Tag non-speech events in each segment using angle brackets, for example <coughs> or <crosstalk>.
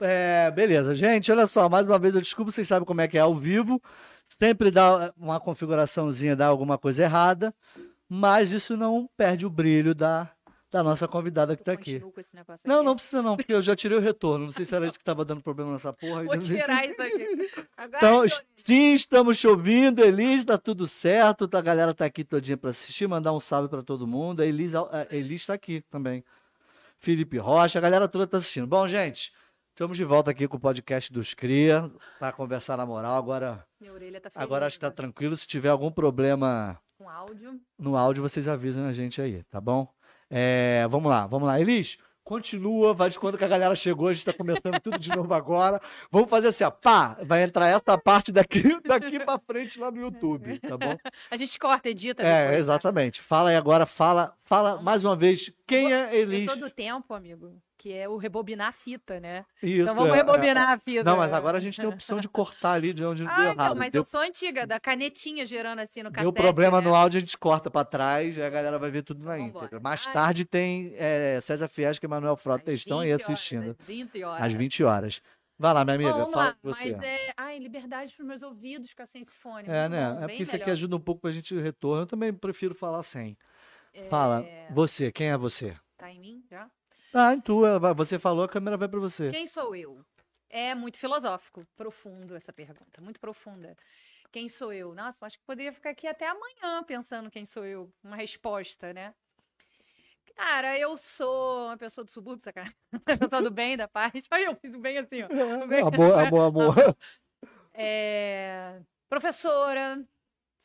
É, beleza, gente, olha só, mais uma vez eu desculpo, vocês sabem como é que é ao vivo. Sempre dá uma configuraçãozinha, dá alguma coisa errada, mas isso não perde o brilho da, da nossa convidada que Eu tá aqui. negócio Não, aqui. não precisa não, porque eu já tirei o retorno. Não sei se era isso que estava dando problema nessa porra. Vou gente, tirar isso aqui. Agora Então, eu- sim, estamos te ouvindo, Elis, tá tudo certo, tá, a galera tá aqui todinha para assistir, mandar um salve para todo mundo. A Elis, a Elis tá aqui também. Felipe Rocha, a galera toda tá assistindo. Bom, gente, estamos de volta aqui com o podcast dos Cria, para conversar na moral. Agora, Minha orelha tá feliz. agora acho que tá né? tranquilo. Se tiver algum problema Com áudio. no áudio, vocês avisam a gente aí, tá bom? É, vamos lá, vamos lá. Elis, continua, vai de quando que a galera chegou, a gente tá começando tudo de novo agora. Vamos fazer assim, ó, pá, vai entrar essa parte daqui, daqui pra frente lá no YouTube, tá bom? A gente corta, edita É, depois, né? exatamente. Fala aí agora, fala, fala mais uma vez, quem é Elis? sou do tempo, amigo, que é o rebobinar a fita, né? Isso, então vamos é, rebobinar a fita. é. Não, mas agora a gente tem a opção de cortar ali de onde <laughs> deu Ah, errado. então, mas deu eu sou antiga, da canetinha girando assim no deu cassete. problema né? no áudio, a gente corta pra trás e a galera vai ver tudo na Vambora. íntegra. Mais Ai. tarde tem é, César Fiesco e Manuel Frota, Às estão aí 20 horas, assistindo. Às 20 horas. Às 20 horas. Vai lá, minha amiga, Vamos fala lá, com você. mas é... Ai, liberdade para meus ouvidos ficar sem esse fone. É, né? bom, é porque isso aqui ajuda um pouco pra gente retorno. Eu também prefiro falar sem. Fala, É, você, quem é você? Tá em mim já? Ah, em tu, ela vai- você falou, a câmera vai pra você. Quem sou eu? É muito filosófico, profundo essa pergunta, muito profunda. Quem sou eu? Nossa, acho que poderia ficar aqui até amanhã pensando quem sou eu, uma resposta, né? Cara, eu sou uma pessoa do subúrbio, sacanagem. <laughs> Uma pessoa do bem, da paz. <laughs> Aí eu fiz o bem assim, ó. bem. Amor, amor, amor. É, Professora,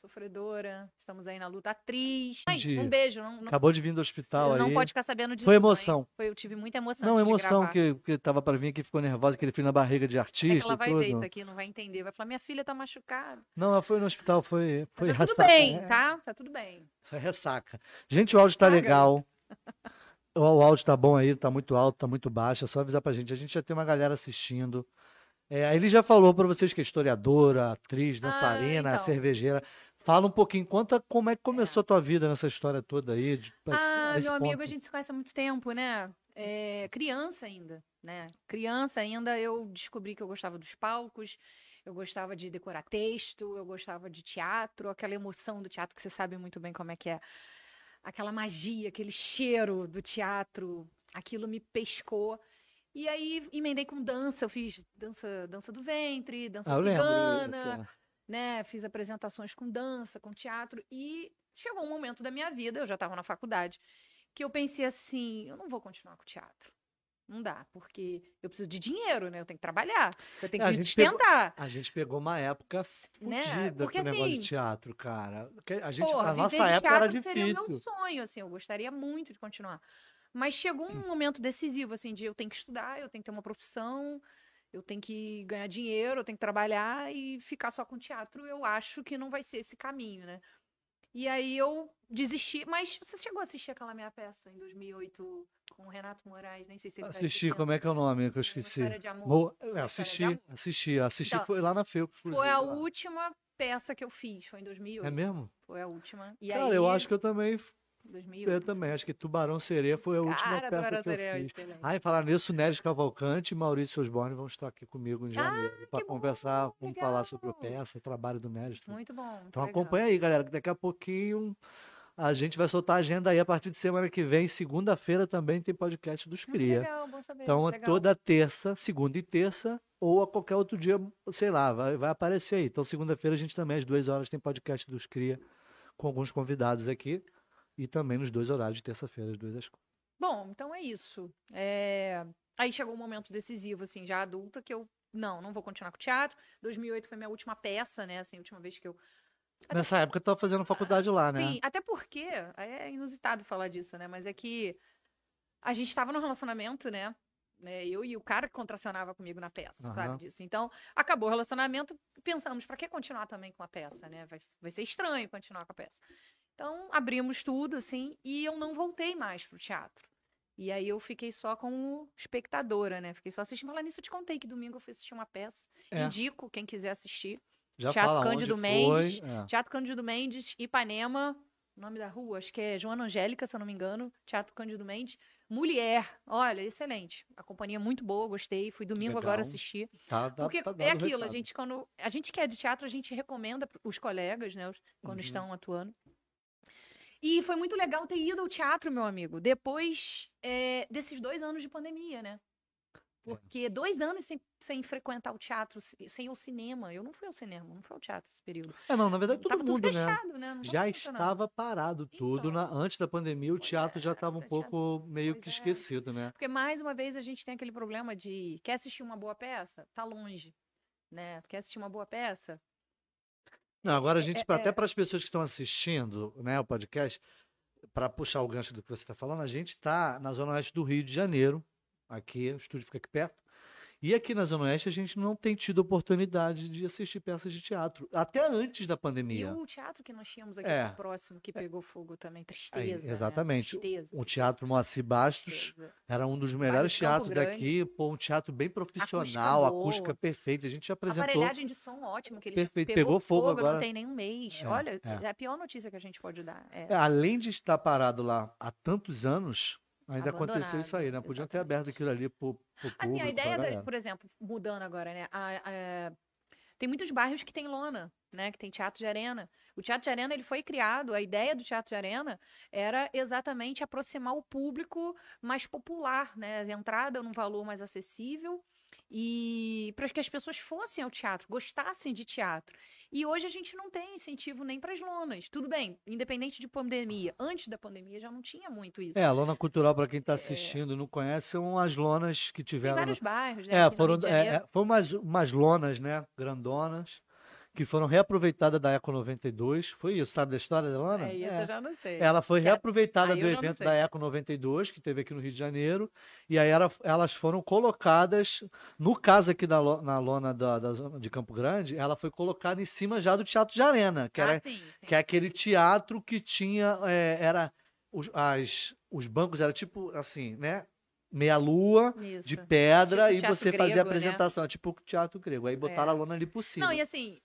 sofredora, estamos aí na luta. Atriz. Ai, Entendi. um beijo. Não, não, Acabou de vir do hospital não aí. pode ficar sabendo disso. Foi não, emoção. Foi, eu tive muita emoção. Não, de emoção que, que tava pra vir aqui, ficou nervosa, que ele fez na barriga de É artista que ela vai ver tudo. isso aqui, não vai entender. Vai falar, minha filha tá machucada. Não, ela foi no hospital, foi, foi Mas tá tudo bem, É, tá? Tá tudo bem. Isso é ressaca. Gente, o áudio tá Ah, legal. <laughs> O, o áudio tá bom aí, tá muito alto, tá muito baixo. É só avisar pra gente. A gente já tem uma galera assistindo. É, ele já falou pra vocês que é historiadora, atriz, dançarina, então. cervejeira. Fala um pouquinho, conta como é que começou a tua vida nessa história toda aí. de- Ah, meu amigo, ponto. a gente se conhece há muito tempo, né? É, criança ainda, né? Criança ainda eu descobri que eu gostava dos palcos, eu gostava de decorar texto, eu gostava de teatro, aquela emoção do teatro que você sabe muito bem como é que é. Aquela magia, aquele cheiro do teatro, aquilo me pescou. E aí emendei com dança, eu fiz dança, dança do ventre, dança Ah, lembro cigana, disso, né? Fiz apresentações com dança, com teatro e chegou um momento da minha vida, eu já estava na faculdade, que eu pensei assim, eu não vou continuar com teatro. Não dá, porque eu preciso de dinheiro, né? Eu tenho que trabalhar, eu tenho É, a que me pegou- sustentar. A gente pegou uma época Né? fodida Porque, com o negócio de assim, teatro, cara. A, gente, Porra, a nossa época era teatro seria o meu difícil. sonho, assim, eu gostaria muito de continuar. Mas chegou um momento decisivo, assim, de eu tenho que estudar, eu tenho que ter uma profissão, eu tenho que ganhar dinheiro, eu tenho que trabalhar e ficar só com teatro, eu acho que não vai ser esse caminho, né? E aí eu desisti, mas você chegou a assistir aquela minha peça em 2008 com o Renato Moraes, nem sei se você tá Assisti, como é que é o nome que eu Uma esqueci? De amor. Mo- é, assisti, de Amor. assisti, assisti, Então, foi lá na FEU. Foi a última peça que eu fiz, foi em 2008. É mesmo? Foi a última. E Cara, aí, eu acho que eu também, 2008. eu também, acho que Tubarão Sereia foi a última Cara, peça Tubarão que eu Sereia é fiz. Ah, e falar nisso, Neres Cavalcante e Maurício Osborne vão estar aqui comigo em Ah, janeiro para que bom, conversar, vamos falar sobre a peça, o trabalho do Neres. tudo. Muito bom. muito Então legal. acompanha aí, galera, que daqui a pouquinho a gente vai soltar a agenda aí a partir de semana que vem. Segunda-feira também tem podcast dos Muito Cria. legal, bom saber. Então, legal. toda terça, segunda e terça, ou a qualquer outro dia, sei lá, vai, vai aparecer aí. Então, segunda-feira a gente também, às duas horas, tem podcast dos Cria com alguns convidados aqui. E também nos dois horários de terça-feira, às duas às quatro. Bom, então é isso. É, Aí chegou um momento decisivo, assim, já adulta, que eu, não, não vou continuar com teatro. 2008 foi minha última peça, né, assim, a última vez que eu... Nessa época, eu estava fazendo faculdade lá, né? Sim, até porque, é inusitado falar disso, né, mas é que a gente estava num relacionamento, né, né, eu e o cara que contracionava comigo na peça, Aham. sabe disso. Então, acabou o relacionamento, pensamos, para que continuar também com a peça, né? Vai, vai ser estranho continuar com a peça. Então, abrimos tudo, assim, e eu não voltei mais pro teatro. E aí eu fiquei só como espectadora, né? Fiquei só assistindo. Falar nisso, eu te contei que domingo eu fui assistir uma peça. É. Indico, quem quiser assistir. Já Teatro fala Cândido Mendes. é. Teatro Cândido Mendes, Ipanema, o nome da rua, acho que é Joana Angélica, se eu não me engano, Teatro Cândido Mendes. Mulher, olha, excelente. A companhia é muito boa, gostei. Fui domingo Legal. agora assistir. Tá, tá, Porque tá é aquilo, a recado. gente quando a gente que é de teatro, a gente recomenda os colegas, né, quando Uhum. estão atuando. E foi muito legal ter ido ao teatro, meu amigo, depois é, desses dois anos de pandemia, né? Porque dois anos sem, sem frequentar o teatro, se- sem o cinema. Eu não fui ao cinema, não fui ao teatro esse período. É, não, na verdade todo Tava mundo, tudo né? fechado, né? Tava Já estava parado tudo. Então. na- antes da pandemia, o teatro é, já estava um tinha- pouco meio pois que é. esquecido, né? Porque mais uma vez a gente tem aquele problema de quer assistir uma boa peça? Tá longe, né? Quer assistir uma boa peça? Não, agora a É- gente, é- até para as pessoas que estão assistindo né, o podcast, para puxar o gancho do que você está falando, a gente está na Zona Oeste do Rio de Janeiro, aqui, o estúdio fica aqui perto. E aqui na Zona Oeste a gente não tem tido oportunidade de assistir peças de teatro, até antes da E pandemia. o teatro que nós tínhamos aqui É. no próximo, que pegou fogo também, tristeza. né? exatamente. Tristeza, O Teatro Moacir Bastos tristeza. era um dos melhores teatros daqui, pô, um teatro bem profissional, boa. acústica perfeita. A gente já apresentou. Aparelhagem de som ótima, que ele Perfeito, pegou, pegou fogo fogo, agora. não tem nem um mês. É, Olha, é. é. a pior notícia que a gente pode dar. É. É, além de estar parado lá há tantos anos, ainda aconteceu isso aí, né? Podiam ter aberto aquilo ali pro, pro público. Assim, a ideia, da- galera. por exemplo, mudando agora, né? a- a- tem muitos bairros que tem lona, né? Que tem teatro de arena. O teatro de arena ele foi criado. A ideia do teatro de arena era exatamente aproximar o público mais popular, né? A entrada num valor mais acessível e para que as pessoas fossem ao teatro, gostassem de teatro. E hoje a gente não tem incentivo nem para as lonas. Tudo bem, independente de pandemia. Antes da pandemia já não tinha muito isso. É, a lona cultural, para quem está assistindo e não conhece, são as lonas que tem tiveram. vários no- bairros, né? É, foram, é, é, foram umas, umas lonas, né? Grandonas, que foram reaproveitadas da Eco 92. Foi isso, sabe da história da lona? É, isso eu já não sei. Ela foi Que é- reaproveitada aí do evento da Eco 92, que teve aqui no Rio de Janeiro, e aí era- elas foram colocadas, no caso aqui da, na lona da, da zona de Campo Grande, ela foi colocada em cima já do Teatro de Arena, que, era, ah, sim, sim. que é aquele teatro que tinha, é, era, os, as, os bancos eram tipo assim, né? Meia-lua, Isso. de pedra, Tipo e você fazia a grego, né? apresentação, tipo teatro grego. Aí botaram É. a lona ali por cima. Não, e assim,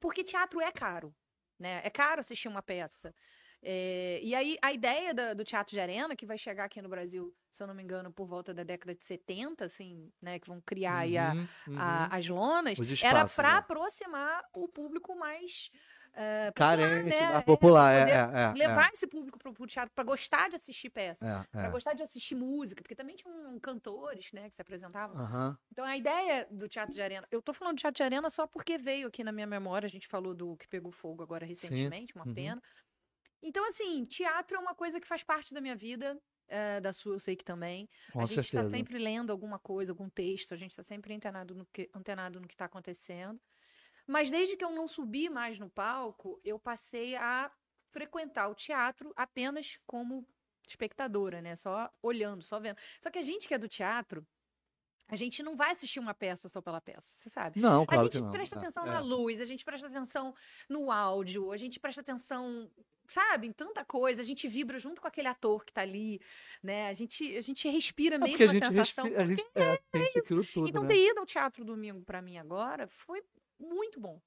porque teatro é caro, né? É caro assistir uma peça. É, e aí, a ideia da- do teatro de arena, que vai chegar aqui no Brasil, se eu não me engano, por volta da década de 70, assim, né? Que vão criar aí a- Uhum, uhum. a- as lonas, Os era espaços, para é. aproximar o público mais é, popular, Carente, né? a popular, é, é, é, levar esse público para o teatro, para gostar de assistir peça, para gostar de assistir música, porque também tinham cantores, né, que se apresentavam. Aham. Então, a ideia do teatro de arena. Eu tô falando de teatro de arena só porque veio aqui na minha memória. A gente falou do que pegou fogo agora recentemente, uma uhum. pena. Então, assim, teatro é uma coisa que faz parte da minha vida. eh, da sua, eu sei que também. Com a gente está sempre lendo alguma coisa, algum texto, a gente está sempre antenado no que está acontecendo. Mas desde que eu não subi mais no palco, eu passei a frequentar o teatro apenas como espectadora, né? Só olhando, só vendo. Só que a gente que é do teatro, a gente não vai assistir uma peça só pela peça, você sabe? Não, A claro gente que não. presta É, atenção é. na luz, a gente presta atenção no áudio, a gente presta atenção, sabe, em tanta coisa, a gente vibra junto com aquele ator que tá ali, né? A gente, a gente respira É mesmo a a gente, sensação. respi- a gente é, sente aquilo tudo, Então, né? ter ido ao teatro domingo pra mim agora foi muito bom.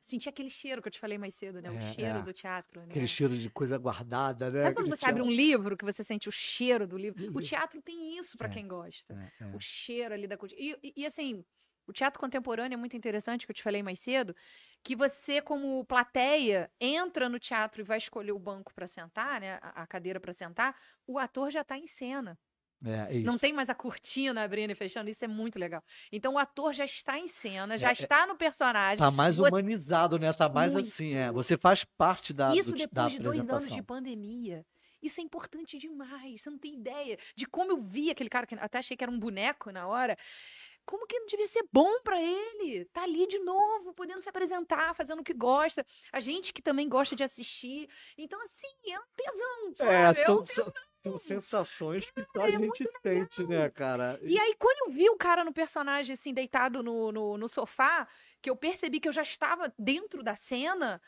Sentir aquele cheiro que eu te falei mais cedo, né? O É, cheiro é. do teatro, né? Aquele cheiro de coisa guardada, né? Sabe quando você abre um livro que você sente o cheiro do livro? O teatro tem isso pra É. quem gosta É, é. o cheiro ali da cultura. E, e- e, assim, o teatro contemporâneo é muito interessante, que eu te falei mais cedo, que você, como plateia, entra no teatro e vai escolher o banco para sentar, né? A, a cadeira para sentar, o ator já está em cena. É, é. Não tem mais a cortina abrindo e fechando, isso é muito legal. Então o ator já está em cena, já É, é- está no personagem. Tá mais humanizado, né? Tá mais Muito. assim, é. Você faz parte da, Isso do, da depois de dois anos de pandemia. Isso é importante demais. Você não tem ideia de como eu vi aquele cara que até achei que era um boneco na hora. Como que não devia ser bom pra ele? Tá ali de novo, podendo se apresentar, fazendo o que gosta. A gente que também gosta de assistir. Então, assim, é um tesão. Sabe? É, É um são, tesão. são, são sensações que só a é gente sente, né, cara? E aí, quando eu vi o cara no personagem, assim, deitado no, no, no sofá, que eu percebi que eu já estava dentro da cena,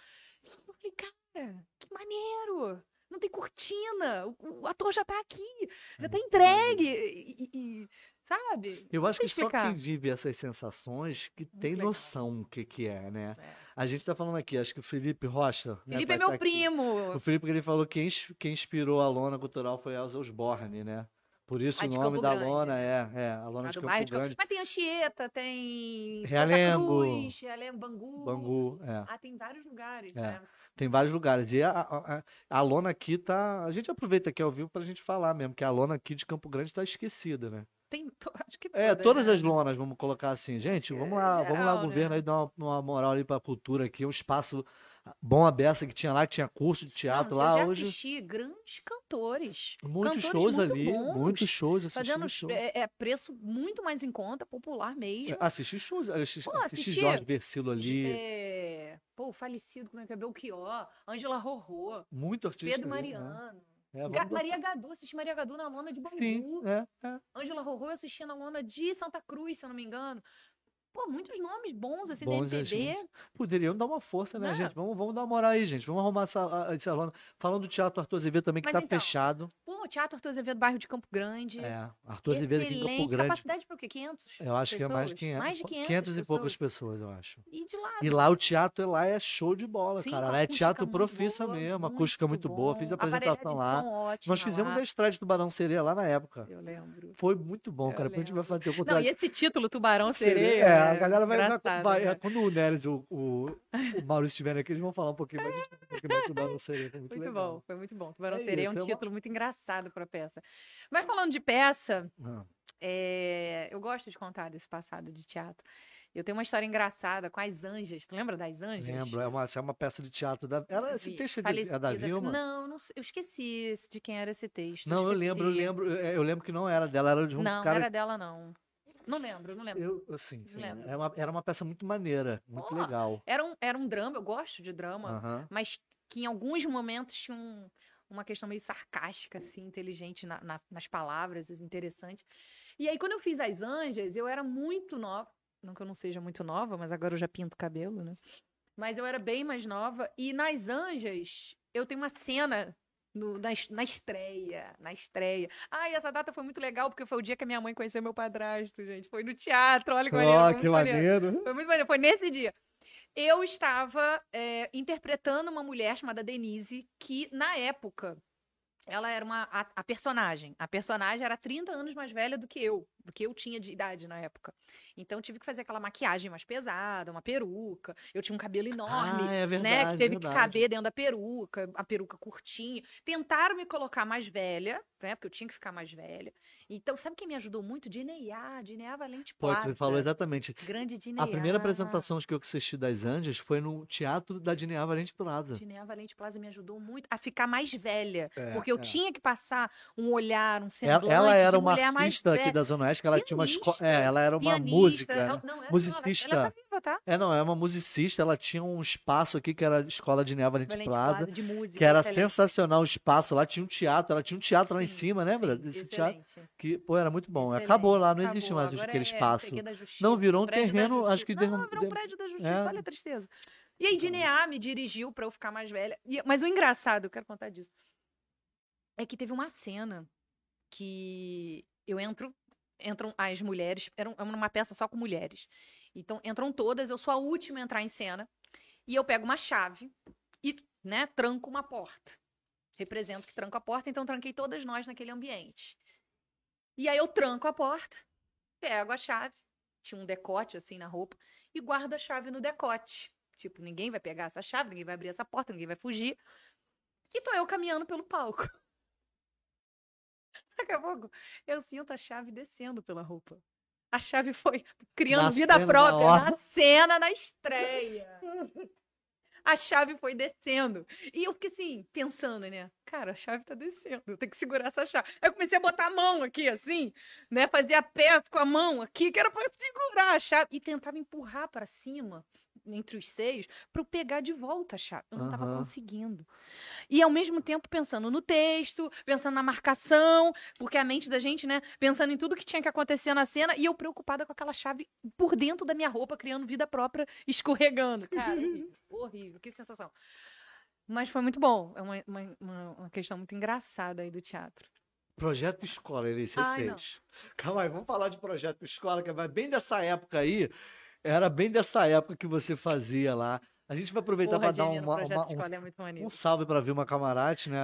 eu falei, cara, que maneiro! Não tem cortina, o, o ator já tá aqui, já tá É, entregue. E- e, sabe? Eu acho que só explicar. quem vive essas sensações que tem legal. noção o que que é, né? É. A gente tá falando aqui, acho que o Felipe Rocha. né, Felipe é tá- meu tá primo. O Felipe que ele falou que quem, ins- quem inspirou a lona cultural foi Elza Osborne, né? Por isso A o nome Campo da Grande. lona é, é a lona lá de Campo de Campo- Grande, Mas tem Anchieta, tem Realengo. Cruz, Realengo, Bangu. Bangu, é. Ah, tem vários lugares, É. né? Tem vários lugares. E a, a, a- a lona aqui tá. A gente aproveita aqui ao vivo pra gente falar mesmo, que a lona aqui de Campo Grande tá esquecida, né? Tem, to- <laughs> acho que É, todas, todas né? as lonas, vamos colocar assim. Gente, vamos é lá, vamos lá, geral, governo né? aí, dar uma, uma moral ali pra cultura aqui, um espaço bom aberto que tinha lá, que tinha curso de teatro Não, lá eu já hoje. assisti grandes cantores. Muitos cantores shows muito ali, bons, muitos shows, Fazendo show. é, é, preço muito mais em conta, popular mesmo. Assisti shows, assisti, Pô, assisti assisti- Jorge Versilo ali, É, pô, falecido, como é que é? Belchior, Ângela Rorô, muito artista Pedro ali, né? É, Ga- Maria Gadu, assisti Maria Gadu na lona de Bangu. Sim, é, é. Ângela Rorô eu assisti na lona de Santa Cruz, se eu não me engano. Pô, muitos nomes bons, assim, Bons, da MPB. assim. Poderiam dar uma força, né, gente? Vamos, vamos dar uma moral aí, gente. Vamos arrumar essa, essa lona. Falando do Teatro Arthur Azevedo também, que Mas tá então, fechado. Pô, Teatro Arthur Azevedo, bairro de Campo Grande. É, Arthur Azevedo aqui em Campo. Grande. Capacidade para o quê? 500? Eu acho que é mais de pessoas? 500. Mais de 500 500 e poucas pessoas. pessoas, eu acho. E de lá. E lá o teatro lá é show de bola, Sim, cara. Lá é teatro muito profissa boa, mesmo, acústica muito boa. Fiz a apresentação lá. ótima Nós fizemos lá. a estreia de Tubarão Sereia lá na época. Eu lembro. Foi muito bom, Eu cara. Depois a gente vai fazer o Não, contrário. e esse título, Tubarão Sereia. É, a galera vai. vai- vai- né? é, quando o Neres e o, o, o <laughs> Maurício estiverem aqui, eles vão falar um pouquinho mais. do Tubarão Sereia. Foi muito, Muito bom, foi muito bom. Tubarão É Sereia é um é uma- título muito engraçado para peça. Mas falando de peça, Ah, é, eu gosto de contar desse passado de teatro. Eu tenho uma história engraçada com as Anjas. Tu lembra das Anjas? lembro, é uma, é uma peça de teatro da. Ela, esse texto é, de, é da. Vilma? Não, não eu esqueci de quem era esse texto. Não, eu lembro, eu lembro, é, eu lembro que não era dela, era de um Não, cara. não era dela, não. Não lembro, não lembro. Eu, assim, sim, lembro. era uma, era uma peça muito maneira, muito legal. Era um, era um drama, eu gosto de drama, Aham. mas que em alguns momentos tinha um- uma questão meio sarcástica, assim, inteligente na- na- nas palavras, interessante. E aí, quando eu fiz As Anjas, eu era muito nova. Não que eu não seja muito nova, mas agora eu já pinto o cabelo, né? Mas eu era bem mais nova. E nas Anjas, eu tenho uma cena no- na, na estreia. Na estreia. E essa data foi muito legal, porque foi o dia que a minha mãe conheceu meu padrasto, gente. Foi no teatro, olha que maneiro. Ó, foi que maneiro. maneiro. Foi muito maneiro. Foi nesse dia. Eu estava é, interpretando uma mulher chamada Denise, que na época ela era uma a, a personagem. A personagem era 30 anos mais velha do que eu, do que eu tinha de idade na época. Então tive que fazer aquela maquiagem mais pesada, uma peruca. Eu tinha um cabelo enorme. Ah, é verdade. né, que teve verdade. que caber dentro da peruca, a peruca curtinha. Tentaram me colocar mais velha, né? Porque eu tinha que ficar mais velha. Então, sabe quem me ajudou muito? Dineia, Dineia Valente Pô, Plaza. tu falou exatamente. Grande Dineia. A primeira apresentação que eu assisti das Anjas foi no teatro da Dineá Valente Plaza. Dineia Valente Plaza me ajudou muito a ficar mais velha. É, porque eu é. tinha que passar um olhar, um Ela, semblante ela era de uma artista aqui da Zona Oeste, que ela tinha uma escola. É, ela era uma música. ela- não, ela- não, ela- musicista. Ela, tá viva, tá? É, não, é uma musicista, ela tinha um espaço aqui que era a Escola de Neva Valente Plaza, de música. que era excelente. sensacional o espaço lá, tinha um teatro, ela tinha um teatro lá em Sim, cima, lembra? sim, Desse teatro que, pô, era muito bom. Excelente, Acabou lá, não existe acabou. mais Agora aquele é espaço. Justiça, Não, virou um terreno, acho que Não, derrum- virou um prédio da Justiça, É. olha a tristeza. E aí, Dineá me dirigiu pra eu ficar mais velha. Mas o engraçado, eu quero contar disso, é que teve uma cena que eu entro, entram as mulheres, era era uma peça só com mulheres. Então, entram todas, eu sou a última a entrar em cena, e eu pego uma chave e, né, tranco uma porta. Represento que tranco a porta, então tranquei todas nós naquele ambiente. E aí eu tranco a porta, pego a chave, tinha um decote assim na roupa, e guardo a chave no decote. Tipo, ninguém vai pegar essa chave, ninguém vai abrir essa porta, ninguém vai fugir. E tô eu caminhando pelo palco. <laughs> Daqui a pouco, eu sinto a chave descendo pela roupa. A chave foi <laughs> criando Na vida própria na cena, na estreia. <laughs> A chave foi descendo. E eu fiquei assim, pensando, né? Cara, a chave tá descendo. Eu tenho que segurar essa chave. Aí eu comecei a botar a mão aqui, assim, né? Fazia pés com a mão aqui, que era pra segurar a chave. E tentava empurrar pra cima, entre os seios, pra eu pegar de volta a chave. Eu não tava Aham. conseguindo. E ao mesmo tempo pensando no texto, pensando na marcação, porque a mente da gente, né? Pensando em tudo que tinha que acontecer na cena, e eu preocupada com aquela chave por dentro da minha roupa, criando vida própria, escorregando. Cara, horrível, <laughs> horrível, que sensação. Mas foi muito bom. É uma, uma, uma- questão muito engraçada aí do teatro. Projeto Escola, ele você Ai, não. fez. Calma aí, vamos falar de Projeto Escola, que vai bem dessa época aí. Era bem dessa época que você fazia lá. A gente vai aproveitar para dar uma- uma- é um, salve para Vilma Camarate, né?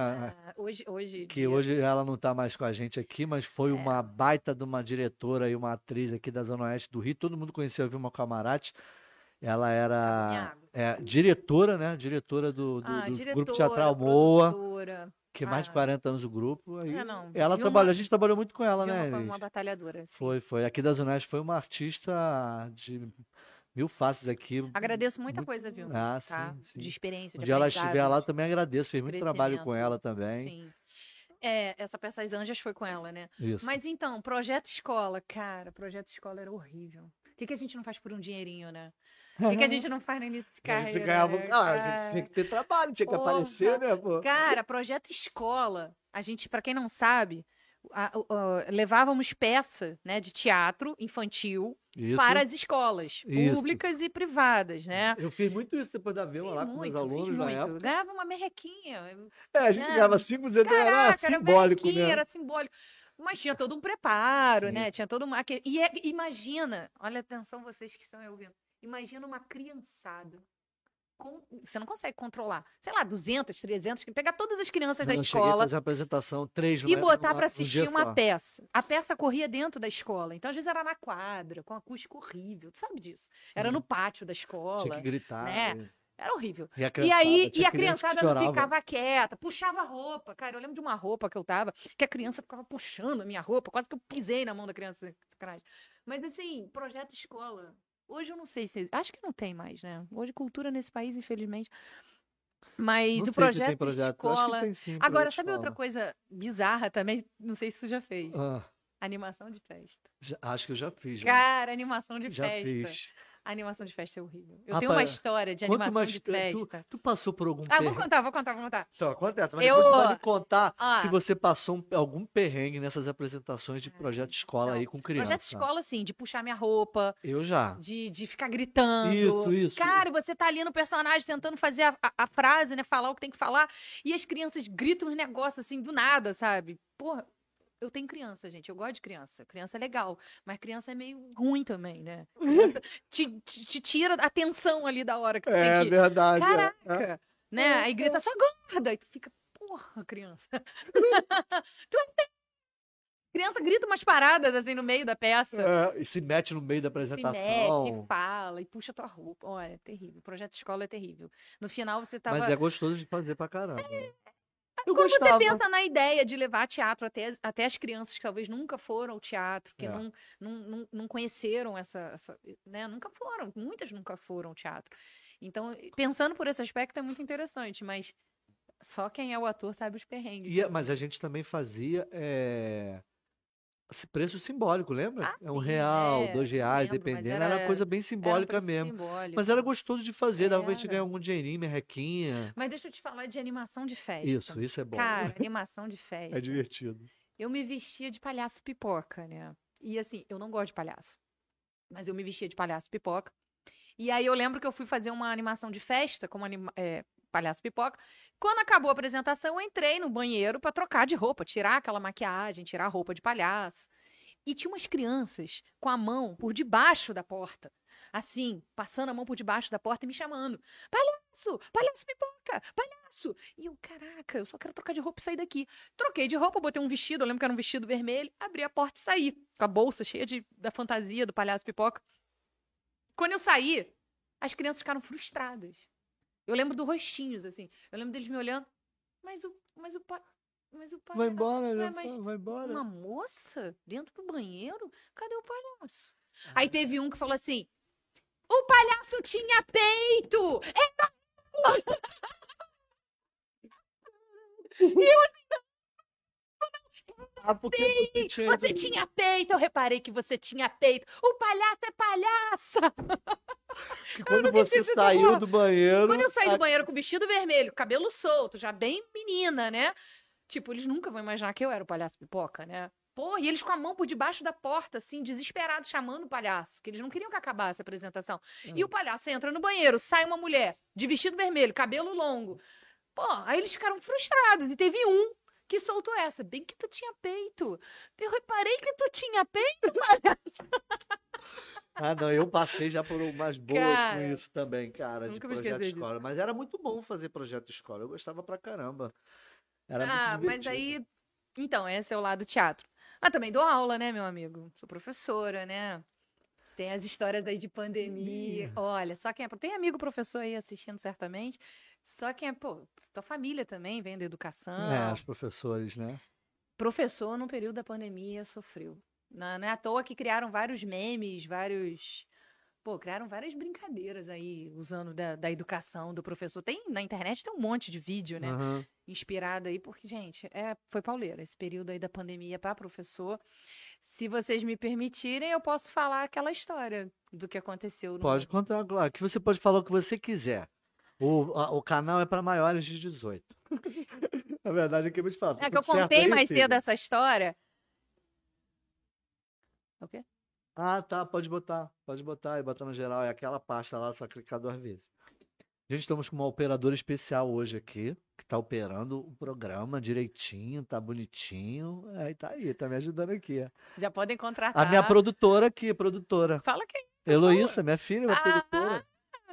Ah, hoje, hoje, que dia- hoje ela não está mais com a gente aqui, mas foi É. uma baita de uma diretora e uma atriz aqui da Zona Oeste do Rio. Todo mundo conheceu a Vilma Camarate. Ela era Caminhado. é, diretora, né? Diretora do, do- Ah, do diretora, Grupo Teatral Moa, produtora. Que é mais de Ah. 40 anos o grupo. Aí É, não. ela trabalhou, a gente trabalhou muito com ela, Vilma né? foi uma batalhadora. assim. Foi, foi. Aqui da Zona Oeste foi uma artista de mil faces aqui. Agradeço muita Muito- coisa, viu? Ah, tá? sim, sim. De experiência, Um de ela estiver lá, também agradeço. Fez de muito trabalho com ela também. Sim. É, essa peça As Anjas foi com ela, né? Isso. Mas então, projeto escola, cara, projeto escola era horrível. O que, que a gente não faz por um dinheirinho, né? O que, que a gente não faz no início de A gente carreira? ganhava. né, Ah, a gente tinha que ter trabalho, tinha que aparecer, né, pô? Cara, projeto escola. A gente, pra quem não sabe, a- o- o- levávamos peça, né, de teatro infantil Isso. para as escolas Isso. públicas e privadas, né? Eu fiz muito isso depois da Vilma lá com meus Muito, alunos na época. Ganhava uma merrequinha. É, a gente É. ganhava 5 Z, era Caraca, era simbólico, né? era simbólico. Mas tinha todo um preparo, Sim. né? Tinha todo uma. E é- imagina, olha atenção vocês que estão ouvindo. Imagina uma criançada. com- Você não consegue controlar. Sei lá, 200, 300, que pegar todas as crianças da Eu cheguei a escola fazer apresentação, três e numa- botar para assistir uma só. peça. A peça corria dentro da escola. Então, às vezes, era na quadra, com acústico horrível. Tu sabe disso? Era Hum. no pátio da Tinha escola. que gritar. né? Era horrível. E, a E criançada, aí, tinha e a criançada não ficava quieta, puxava a roupa. Cara, eu lembro de uma roupa que eu tava, que a criança ficava puxando a minha roupa, quase que eu pisei na mão da criança, sacanagem. Mas assim, projeto escola. Hoje eu não sei se. Acho que não tem mais, né? Hoje cultura nesse país, infelizmente. Mas Não do projeto, tem projeto. escola. tem sim. Agora, sabe outra escola. coisa bizarra também? Não sei se você já fez. Ah, Animação de festa. já- acho que eu já fiz. Já, Cara, animação de já festa. fiz. A animação de festa é horrível. Eu tenho uma história de animação uma de história. Tu, festa. tu passou por algum Ah, vou contar, vou contar, vou contar. Então, acontece. Mas Eu- depois tu me contar Ah. se você passou um- algum perrengue nessas apresentações de projeto escola Não, aí com criança. Projeto escola, assim, de puxar minha roupa, Eu já. de, de ficar gritando. Isso, isso. Cara, você tá ali no personagem tentando fazer a, a- a frase, né? Falar o que tem que falar. E as crianças gritam uns negócios assim do nada, sabe? Porra, eu tenho criança, gente. Eu gosto de criança. Criança é legal. Mas criança é meio ruim também, né? <laughs> Te, te- te tira a atenção ali da hora que tu É tem que. verdade. é. Caraca! Né? Aí grita só gorda. E tu fica, porra, criança. <laughs> tu é Criança grita umas paradas assim no meio da peça. É, e se mete no meio da Se apresentação. mete, e fala, e puxa tua roupa. Olha, é terrível. O projeto escola é terrível. No final você tava. Mas é gostoso de fazer pra caramba. Eu Quando gostava. você pensa na ideia de levar teatro até as, até as crianças que talvez nunca foram ao teatro, que É. não, não, não, conheceram essa, essa. né? Nunca foram. Muitas nunca foram ao teatro. Então, pensando por esse aspecto, é muito interessante, mas só quem é o ator sabe os perrengues. E, mas a gente também fazia é, preço simbólico, lembra? Ah, é um sim, real, é, dois reais, lembro, dependendo. Era, era- uma coisa bem Era um simbólica preço mesmo. simbólico. Mas era gostoso de fazer, dava pra gente Era. ganhar algum dinheirinho, merrequinha. Mas deixa eu te falar de animação de festa. Isso, isso é bom. Cara, <laughs> animação de festa. É divertido. Eu me vestia de palhaço pipoca, né? E assim, eu não gosto de palhaço. Mas eu me vestia de palhaço pipoca. E aí eu lembro que eu fui fazer uma animação de festa como anima- é, palhaço pipoca. Quando acabou a apresentação, eu entrei no banheiro pra trocar de roupa, tirar aquela maquiagem, tirar a roupa de palhaço. E tinha umas crianças com a mão por debaixo da porta. Assim, passando a mão por debaixo da porta e me chamando. Palhaço! Palhaço pipoca! Palhaço! E eu, caraca, eu só quero trocar de roupa e sair daqui. Troquei de roupa, botei um vestido, eu lembro que era um vestido vermelho, abri a porta e saí, com a bolsa cheia de, da fantasia do palhaço pipoca. Quando eu saí, as crianças ficaram frustradas. Eu lembro dos rostinhos, assim. Eu lembro deles me olhando. Mas o. Mas o. pa- Mas o palhaço. Vai embora, mas foi, vai embora. uma moça dentro do banheiro? Cadê o palhaço? Aí teve um que falou assim: o palhaço tinha peito! <laughs> <laughs> Ah, porque você tinha. Você tinha peito! Eu reparei que você tinha peito! O palhaço é palhaça! que <laughs> quando você saiu porra. do banheiro. Quando eu saí a- do banheiro com o vestido vermelho, cabelo solto, já bem menina, né? Tipo, eles nunca vão imaginar que eu era o palhaço pipoca, né? Pô, e eles com a mão por debaixo da porta, assim, desesperados, chamando o palhaço, que eles não queriam que acabasse a apresentação. E Hum. o palhaço entra no banheiro, sai uma mulher de vestido vermelho, cabelo longo. Pô, aí eles ficaram frustrados. E teve um que soltou essa. Bem que tu tinha peito. Eu reparei que tu tinha peito, <laughs> palhaço. Ah, não, eu passei já por umas boas Cara, com isso também, cara, de projeto disso. escola. Mas era muito bom fazer projeto escola. Eu gostava pra caramba. Era Ah, mas aí. Então, esse é o lado teatro. Ah, também dou aula, né, meu amigo? Sou professora, né? Tem as histórias aí de pandemia. Olha, só quem é. Tem amigo professor aí assistindo certamente. Só quem é. Pô, tua família também vem da educação. É, os professores, né? Professor, no período da pandemia, sofreu. Não, não é à toa que criaram vários memes, vários. Pô, criaram várias brincadeiras aí, usando da, da educação do professor. Tem na internet tem um monte de vídeo, né? Aham. inspirada aí, porque, gente, é, foi pauleira esse período aí da pandemia para professor. Se vocês me permitirem, eu posso falar aquela história do que aconteceu no. Pode contar, claro. Que você pode falar o que você quiser. O, a- o canal é para maiores de 18. <laughs> Na verdade, é que eu vou te falar. É que eu contei mais cedo essa história. O quê? Ah, tá, pode botar. Pode botar e botar no geral. É aquela pasta lá, só clicar duas vezes. Gente, estamos com uma operadora especial hoje aqui, que tá operando o programa direitinho, tá bonitinho. Aí tá aí, tá me ajudando aqui. ó. Já podem contratar. A minha produtora aqui, produtora. Fala quem? Heloísa, minha filha, minha produtora.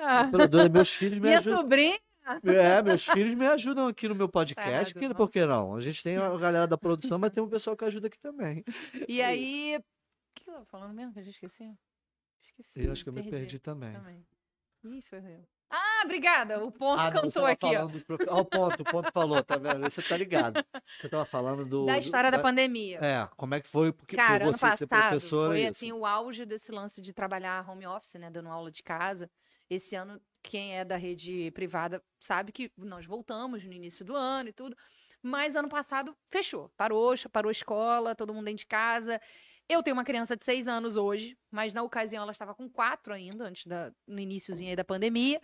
Ah, Minha produtora, meus filhos me <laughs> minha ajudam. sobrinha. É, meus filhos me ajudam aqui no meu <laughs> podcast. errado, que, não. por que não? A gente tem a galera da produção, mas tem um pessoal que ajuda aqui também. E aí. O que eu tava falando mesmo que eu já esqueci? Esqueci. Eu acho que eu me perdi também. também. Ih, ferreu. Ah, obrigada. O ponto Ah, não, cantou aqui, ó. Ó, o ponto, o ponto falou, tá vendo? Você tá ligado. Você tava falando do. Da do- história da pandemia. É, como é que foi? Porque Cara, por ano você ser passado professora, foi assim o auge desse lance de trabalhar home office, né, dando aula de casa. Esse ano, quem é da rede privada sabe que nós voltamos no início do ano e tudo. Mas ano passado fechou, parou, parou a escola, todo mundo dentro de casa. Eu tenho uma criança de seis anos hoje, mas na ocasião ela estava com quatro ainda, antes da, no iníciozinho aí da pandemia.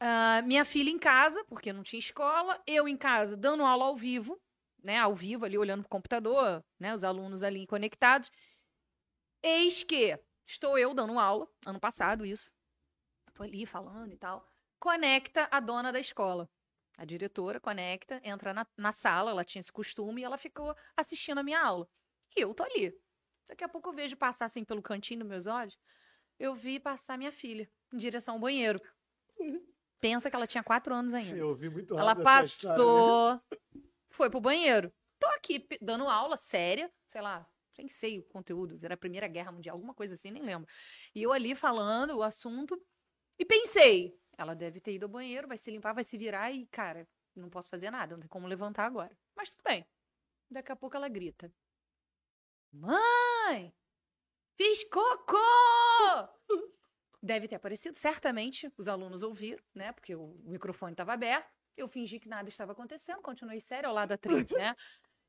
Ah, minha filha em casa, porque não tinha escola, eu em casa dando aula ao vivo, né, ao vivo ali olhando pro computador, né, os alunos ali conectados. Eis que estou eu dando aula, ano passado isso. Tô ali falando e tal. Conecta a dona da escola. A diretora conecta, entra na, na sala, ela tinha esse costume e ela ficou assistindo a minha aula. E eu tô ali. Daqui a pouco eu vejo passar assim pelo cantinho dos meus olhos. Eu vi passar minha filha em direção ao banheiro. Pensa que ela tinha quatro anos ainda. Eu ouvi muito Ela passou, foi pro banheiro. Tô aqui dando aula séria, sei lá, nem sei o conteúdo, era a Primeira Guerra Mundial, alguma coisa assim, nem lembro. E eu ali falando o assunto e pensei, ela deve ter ido ao banheiro, vai se limpar, vai se virar e, cara, não posso fazer nada, não tem como levantar agora. Mas tudo bem. Daqui a pouco ela grita: Mãe! Fiz cocô! Deve ter aparecido, certamente os alunos ouviram, né? Porque o microfone estava aberto. Eu fingi que nada estava acontecendo, continuei sério ao lado da atriz, né?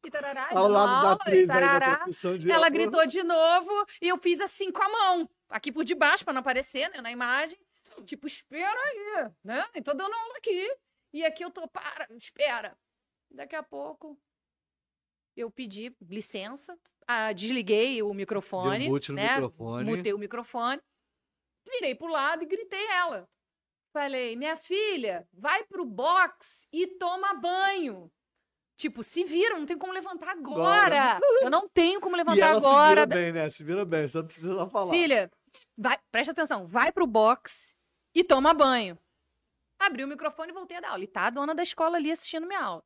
E tarará, Ao lado da aula, e atriz da tarará. de Ela ator. gritou de novo e eu fiz assim com a mão, aqui por debaixo, para não aparecer né, na imagem. Tipo, espera aí, né? Tô dando aula aqui. E aqui eu tô, para, espera. Daqui a pouco eu pedi licença, ah, desliguei o microfone, Deu mute no né? microfone. Mutei o microfone, virei pro lado e gritei ela. Falei, minha filha, vai pro box e toma banho. Tipo, se vira, não tem como levantar agora. Eu não tenho como <laughs> E levantar ela agora. se vira bem, né? Se vira bem, só precisa falar. Filha, vai, presta atenção, vai pro box e toma banho. Abri o microfone e voltei a dar aula. E tá a dona da escola ali assistindo minha aula.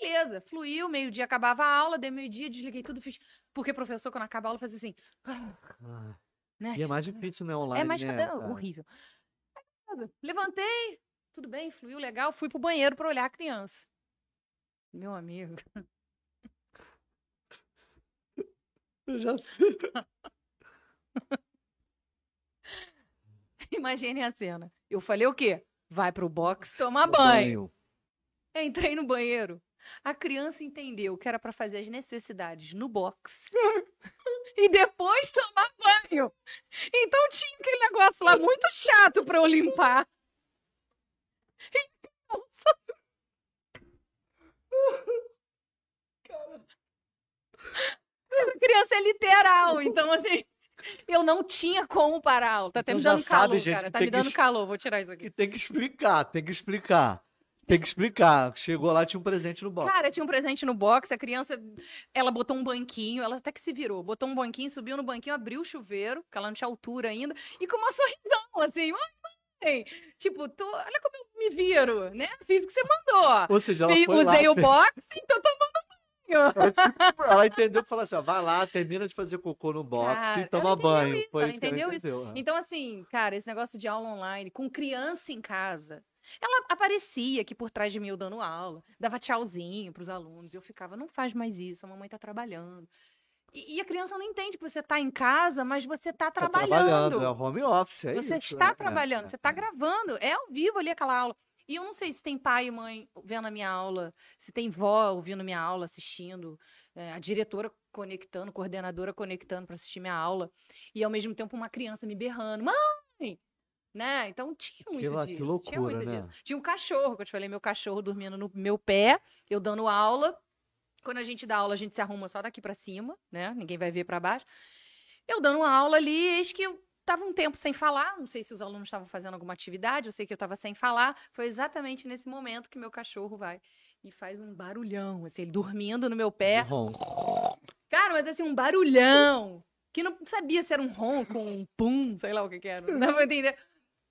Beleza, fluiu, meio-dia acabava a aula, dei meio-dia, desliguei tudo, fiz. Porque professor, quando acaba a aula, fazia assim. Ah, Né? E é mais difícil, né? Online, É mais né, cabelo, cara? horrível. Levantei, tudo bem, fluiu legal, fui pro banheiro pra olhar a criança. Meu amigo. <laughs> Eu já sei. <laughs> <laughs> Imagine a cena. Eu falei o quê? Vai pro box tomar banho. Entrei no banheiro. A criança entendeu que era pra fazer as necessidades no box. <laughs> e depois tomar banho. Então tinha aquele negócio lá muito chato pra eu limpar. <laughs> Nossa. A criança é literal, então assim, eu não tinha como parar. Tá até Então me dando sabe, calor, gente, cara. Tá me dando calor, vou tirar isso aqui. E tem que explicar, tem que explicar. Tem que explicar. Chegou lá, tinha um presente no box. Cara, tinha um presente no box, a criança, ela botou um banquinho, ela até que se virou, botou um banquinho, subiu no banquinho, abriu o chuveiro, porque ela não tinha altura ainda, e com uma <laughs> sorridão, assim, mãe, tipo, tô, olha como eu me viro, né? Fiz o que você mandou. Ou seja, ela Fiz- foi Usei lá, o box, então tomando banho. É <laughs> tipo, ela entendeu e falou assim: ó, vai lá, termina de fazer cocô no box Cara, e toma banho. isso, Foi ela isso entendeu isso. entendeu, é. Então, assim, cara, esse negócio de aula online, com criança em casa, ela aparecia aqui por trás de mim eu dando aula, dava tchauzinho pros alunos, e eu ficava, não faz mais isso, a mamãe tá trabalhando. E, a criança não entende que você tá em casa, mas você tá Tá trabalhando. é o home office. É você isso, está é, é, trabalhando, é, você está é. gravando, é ao vivo ali aquela aula. E eu não sei se tem pai e mãe vendo a minha aula, se tem vó ouvindo minha aula, assistindo, é, a diretora conectando, coordenadora conectando para assistir minha aula, e ao mesmo tempo uma criança me berrando, mãe! Né? Então tinha muito que disso. tinha loucura, muito né? disso. Tinha um cachorro, que eu te falei, meu cachorro dormindo no meu pé, eu dando aula. Quando a gente dá aula, a gente se arruma só daqui para cima, né? Ninguém vai ver para baixo. Eu dando aula ali, eis que eu tava um tempo sem falar, não sei se os alunos estavam fazendo alguma atividade, eu sei que eu estava sem falar. Foi exatamente nesse momento que meu cachorro vai e faz um barulhão, assim, ele dormindo no meu pé. Ronco. Cara, mas assim, um barulhão. Que não sabia se era um ronco, um pum, sei lá o que que era. Não dá pra entender.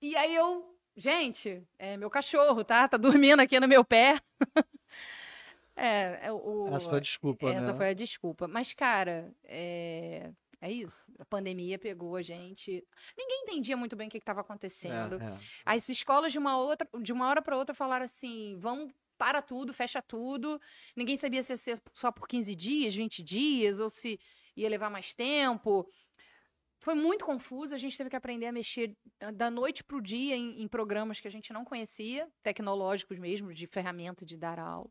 E aí eu, gente, é meu cachorro, tá? Tá dormindo aqui no meu pé. <laughs> é, é o. Essa foi a desculpa, Essa né? foi a desculpa. Mas, cara, é, é isso. A pandemia pegou a gente. Ninguém entendia muito bem o que estava acontecendo. É, é. As escolas, de uma, outra, de uma hora para outra, falaram assim: vamos, para tudo, fecha tudo. Ninguém sabia se ia ser só por 15 dias, 20 dias, ou se ia levar mais tempo. Foi muito confuso, a gente teve que aprender a mexer ah, da noite para o dia em, em programas que a gente não conhecia, tecnológicos mesmo, de ferramenta de dar aula.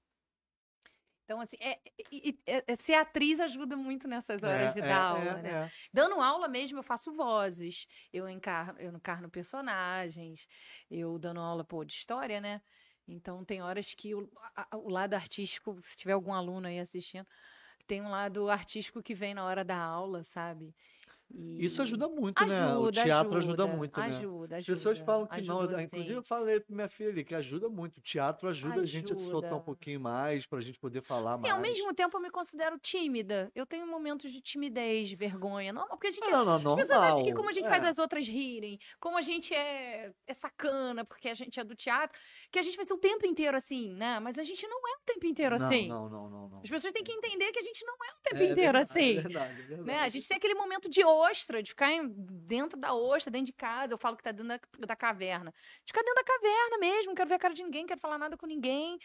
Então, assim, é- e- é- ser atriz ajuda muito nessas horas É, de é, dar aula, é, né? é. Dando aula mesmo, eu faço vozes, eu encarno, eu encarno personagens, eu dando aula, pô, de história, né? Então, tem horas que o, a- o lado artístico, se tiver algum aluno aí assistindo, tem um lado artístico que vem na hora da aula, sabe? E- Isso ajuda muito, né? O Ajuda, teatro ajuda, muito, né? Ajuda, As pessoas ajuda, falam que não. ajuda, Inclusive, sim. eu falei pra minha filha ali que ajuda muito. O teatro ajuda, a gente a se soltar um Ajuda. pouquinho mais, pra gente poder falar Sim, mais. ao mesmo tempo eu me considero tímida. Eu tenho momentos de timidez, de vergonha. Normal, porque a gente Não, não, As pessoas acham que normal. como a gente É. faz as outras rirem, como a gente é, é sacana, porque a gente é do teatro, que a gente vai ser o tempo inteiro assim, né? Mas a gente não é o tempo inteiro Não, assim. Não, não, não, não. As pessoas têm que entender que a gente não é o tempo É inteiro verdade, assim. É verdade, é verdade. Né? A gente tem aquele momento de ostra, de ficar dentro da ostra, dentro de casa. Eu falo que tá dentro da, da caverna. De ficar dentro da caverna mesmo, não quero ver a cara de ninguém, não quero falar nada com ninguém.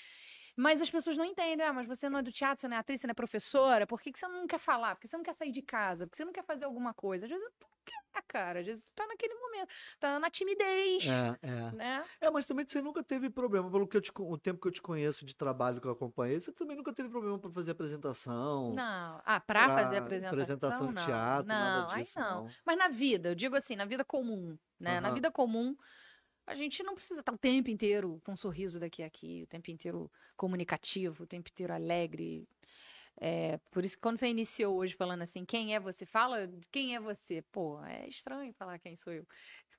Mas as pessoas não entendem, ah, mas você não é do teatro, você não é atriz, você não é professora, por que, que você não quer falar? Por que você não quer sair de casa? Por que você não quer fazer alguma coisa? Às vezes tu não quer, cara, às vezes tu tá naquele momento, tá na timidez, É, é. né? É, mas também você nunca teve problema, pelo que eu te, o tempo que eu te conheço de trabalho que eu acompanhei, você também nunca teve problema para fazer apresentação. Não, ah, pra, fazer pra apresentação, apresentação de teatro, nada não, aí disso, não. não. Mas na vida, eu digo assim, na vida comum, né? Na Aham. vida comum, a gente não precisa estar o tempo inteiro com um sorriso daqui a aqui, o tempo inteiro comunicativo, o tempo inteiro alegre. É, por isso que quando você iniciou hoje falando assim, quem é você? Fala quem é você. Pô, é estranho falar quem sou eu.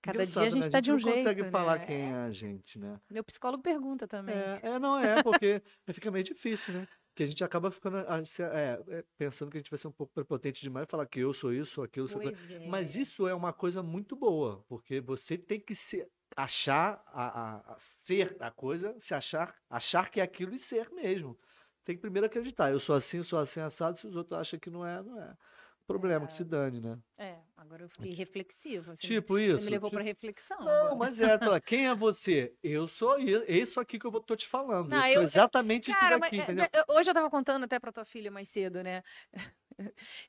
Cada dia Engraçado, a gente né? tá de um não jeito, consegue falar né? quem é a gente, né? Meu psicólogo pergunta também. É, é, não é, porque <laughs> fica meio difícil, né? Porque a gente acaba ficando é, é, pensando que a gente vai ser um pouco prepotente demais e falar que eu sou isso, sou aquilo, sou é. Mas isso é uma coisa muito boa, porque você tem que se achar, a, a- a ser a coisa, se achar, achar que é aquilo e ser mesmo. Tem que primeiro acreditar. Eu sou assim, sou assim, assado. Se os outros acham que não é, não é. Problema, que se dane, né? É, agora eu fiquei reflexiva. Você, Tipo você isso. me levou tipo- pra reflexão. Não, agora. mas é, tá quem é você? Eu sou isso, aqui que eu vou, tô te falando. Não, eu eu- sou eu- exatamente Cara, isso mas, daqui, é, entendeu? é, hoje eu tava contando até pra tua filha mais cedo, né?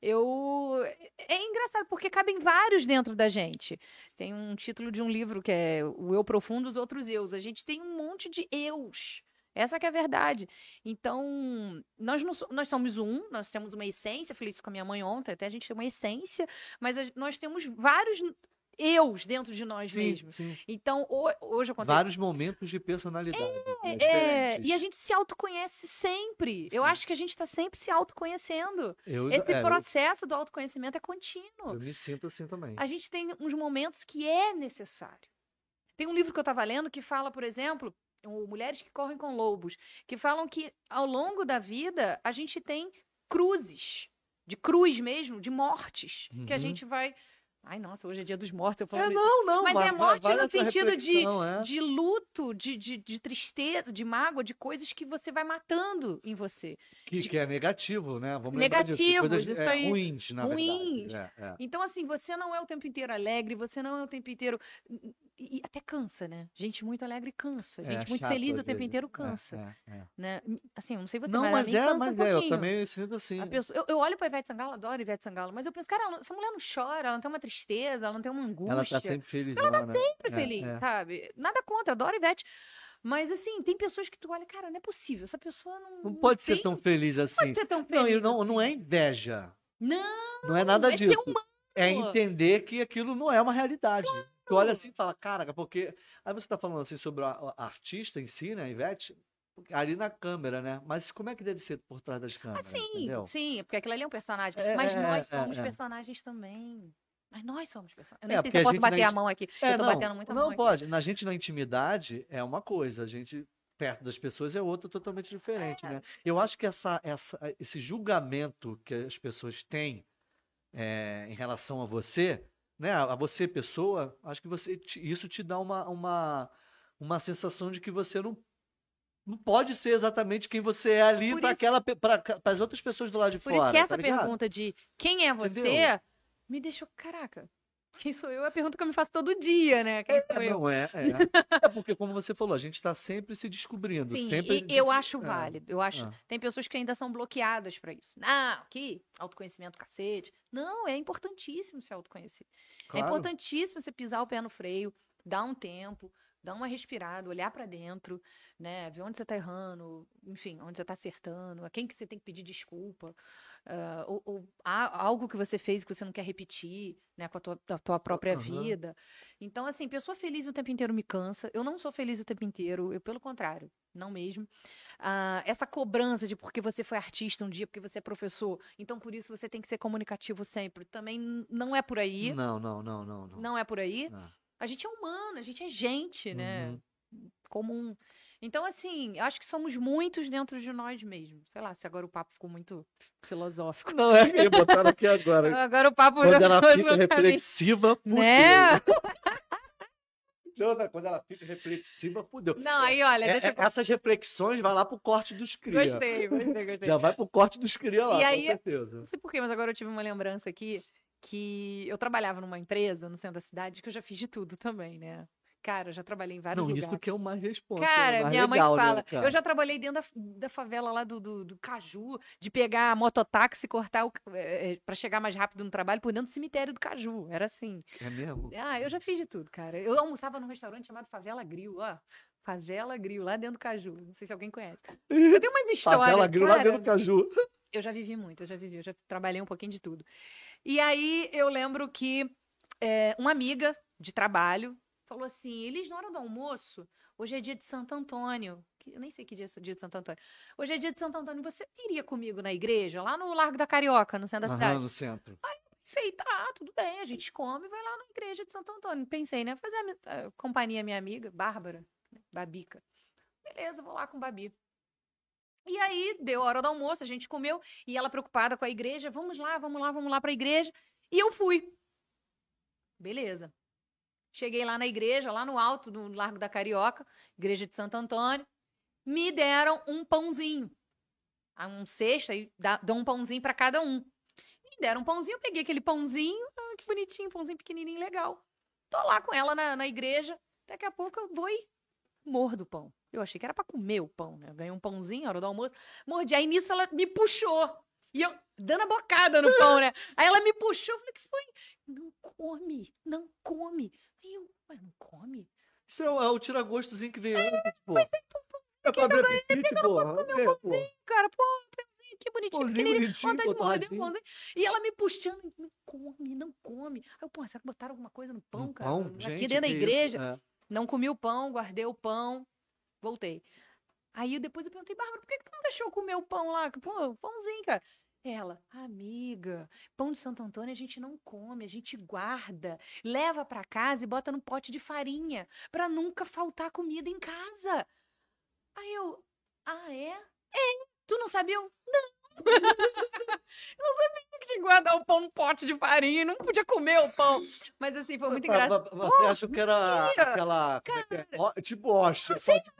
Eu. É engraçado, porque cabem vários dentro da gente. Tem um título de um livro que é O Eu Profundo, os Outros Eus. A gente tem um monte de eus. Essa que é a verdade. Então, nós, não, nós somos um, nós temos uma essência, falei isso com a minha mãe ontem, até a gente tem uma essência, mas nós temos vários eus dentro de nós Sim, mesmos. sim. Então, ho- hoje eu contei Vários momentos de personalidade. né, é, e a gente se autoconhece sempre. Eu Sim. acho que a gente está sempre se autoconhecendo. Eu, Esse é, eu- processo do autoconhecimento é contínuo. eu me sinto assim também. A gente tem uns momentos que é necessário. Tem um livro que eu estava lendo que fala, por exemplo, Mulheres que Correm com Lobos, que falam que ao longo da vida a gente tem cruzes, de cruz mesmo, de mortes, que a Uhum. gente vai. Ai, nossa, hoje é dia dos mortos, eu falo É, isso. não, não. Mas é morte vale no essa sentido de- é. De luto, de, de, de tristeza, de mágoa, de coisas que você vai matando em você. Que, de- que é negativo, né? Vamos lembrar disso, Negativos, coisas, isso é, aí. ruins, na Ruins. verdade. É, é. Então, assim, você não é o tempo inteiro alegre, você não é o tempo inteiro. E, e até cansa, né? Gente muito alegre cansa. É Gente muito chato, feliz o tempo vezes. inteiro É, cansa. é, é. Né? Assim, eu não sei você, Não, mas, mas é, mas um é, eu também sinto assim. Pessoa, eu, eu olho pra Ivete Sangalo, adoro Ivete Sangalo, mas eu penso, cara, não- essa mulher não chora, ela não tem uma tristeza, ela não tem uma angústia. Ela tá sempre feliz. Ela tá né? sempre É, feliz, é. sabe? Nada contra, adoro Ivete. Mas, assim, tem pessoas que tu olha, cara, não é possível, essa pessoa não. Não pode ser tem- tão feliz assim. pode ser tão Não, feliz. não, não é assim. inveja. Não, Não é nada é ser disso. humano. É entender que aquilo não é uma realidade. Tu olha assim e fala, caraca, porque. Aí você tá falando assim sobre a, a artista em si, né, Ivete? Ali na câmera, né? Mas como é que deve ser por trás das Ah, câmeras? sim, entendeu? sim, porque aquilo ali é um personagem. É, mas é, nós é, somos é. personagens também. Mas nós somos personagens. Eu É, nem sei porque se eu posso bater na a mão aqui. É, eu tô não, batendo muito a não mão aqui. pode. Na gente, na intimidade, é uma coisa. A gente, perto das pessoas, é outra totalmente diferente, É. né? Eu acho que essa, essa, esse julgamento que as pessoas têm é, em relação a você, né? A você, pessoa, acho que você, isso te dá uma, uma, uma sensação de que você não. Não pode ser exatamente quem você é ali Por para aquela para as outras pessoas do lado de Por fora. isso que essa tá pergunta de quem é você Entendeu? me deixou, caraca, quem sou eu? É a pergunta que eu me faço todo dia, né? Quem sou É, eu? não é, <laughs> é. É porque, como você falou, a gente está sempre se descobrindo. Sim, sempre e eu acho é. válido. Eu acho. é. Tem pessoas que ainda são bloqueadas pra isso. Não, que autoconhecimento cacete. Não, é importantíssimo se autoconhecer. É Claro. importantíssimo você pisar o pé no freio, dar um tempo, dar uma respirada, olhar pra dentro, né? Ver onde você tá errando, enfim, onde você tá acertando, a quem que você tem que pedir desculpa, ah, ou, ou algo que você fez que você não quer repetir, né? Com a tua, tua própria Aham. vida. Então, assim, pessoa feliz o tempo inteiro me cansa. Eu não sou feliz o tempo inteiro, eu, pelo contrário, não mesmo. Ah, essa cobrança de porque você foi artista um dia, porque você é professor, então por isso você tem que ser comunicativo sempre, também não é por aí. Não, não, não, não. não. Não é por aí. Não. A gente é humano, a gente é gente, né? Uhum. Comum. Então, assim, eu acho que somos muitos dentro de nós mesmos. Sei lá, se agora o papo ficou muito filosófico. Não, é que botaram aqui agora. <laughs> Agora o papo Quando já ela fica reflexiva, fudeu. Né? <laughs> Jona, Quando ela fica reflexiva, fudeu. Não, aí, olha, É, deixa é, eu. essas reflexões vai lá pro corte dos cria. Gostei, gostei, gostei. Já vai pro corte dos cria lá, E com aí- certeza. Não sei porquê, mas agora eu tive uma lembrança aqui que eu trabalhava numa empresa no centro da cidade que eu já fiz de tudo também, né? Cara, eu já trabalhei em vários Não, lugares. isso que é o mais responsa. Cara, mais minha mãe legal, fala. Né, eu já trabalhei dentro da, da favela lá do, do, do Caju, de pegar a mototáxi e cortar o, é, para chegar mais rápido no trabalho por dentro do cemitério do Caju. Era assim. É mesmo? Ah, eu já fiz de tudo, cara. Eu almoçava num restaurante chamado Favela Grill, ó. Favela Grill, lá dentro do Caju. Não sei se alguém conhece. Eu tenho umas <laughs> histórias. Favela Grill lá cara, dentro do Caju. eu já vivi muito, eu já vivi, eu já trabalhei um pouquinho de tudo. E aí eu lembro que é, uma amiga de trabalho falou assim: Elis, na hora do almoço, hoje é dia de Santo Antônio. que Eu nem sei que dia é dia de Santo Antônio. Hoje é dia de Santo Antônio. Você iria comigo na igreja, lá no Largo da Carioca, no centro da cidade? Aham, no centro. Sei, tá, tudo bem, a gente come e vai lá na igreja de Santo Antônio. Pensei, né? Fazer a, mi- a companhia minha amiga, Bárbara, né, Babica. Beleza, vou lá com Babi. E aí, deu a hora do almoço, a gente comeu, e ela preocupada com a igreja, vamos lá, vamos lá, vamos lá pra igreja. E eu fui. Beleza. Cheguei lá na igreja, lá no alto do Largo da Carioca, igreja de Santo Antônio. Me deram um pãozinho. Um cesto, aí dão um pãozinho pra cada um. Me deram um pãozinho, eu peguei aquele pãozinho, ah, que bonitinho, pãozinho pequenininho, legal. Tô lá com ela na, na igreja, daqui a pouco eu vou e mordo o pão. Eu achei que era pra comer o pão, né? Eu ganhei um pãozinho, hora do almoço, mordi. Aí nisso ela me puxou. E eu dando a bocada no pão, né? Aí ela me puxou, eu falei, que foi? Não come, não come. Aí eu, ué, não come? Isso é o, é o tira-gostozinho que veio antes, pô. É pra abrir apetite, porra. É, pô. Cara, pô, pãozinho, que bonitinho, Pãozinho pequenininho. bonitinho, Vontade de pô, morder o pãozinho. E ela me puxando, não come, não come. Aí eu, pô, será que botaram alguma coisa no pão, Um cara? pão? Aqui Gente, dentro da igreja. É. Não comi o pão, guardei o pão, voltei. Aí depois eu perguntei, Bárbara, por que, que tu não deixou comer o pão lá? Pô, pãozinho, cara. Ela, amiga, pão de Santo Antônio a gente não come, a gente guarda, leva pra casa e bota no pote de farinha, pra nunca faltar comida em casa. Aí eu, ah, é? É. Tu não sabia? Não. <laughs> eu não sabia que tinha que guardar o pão num pote de farinha e não podia comer o pão. Mas assim, foi muito engraçado. Você acha que era sabia. aquela. como é que é? Tipo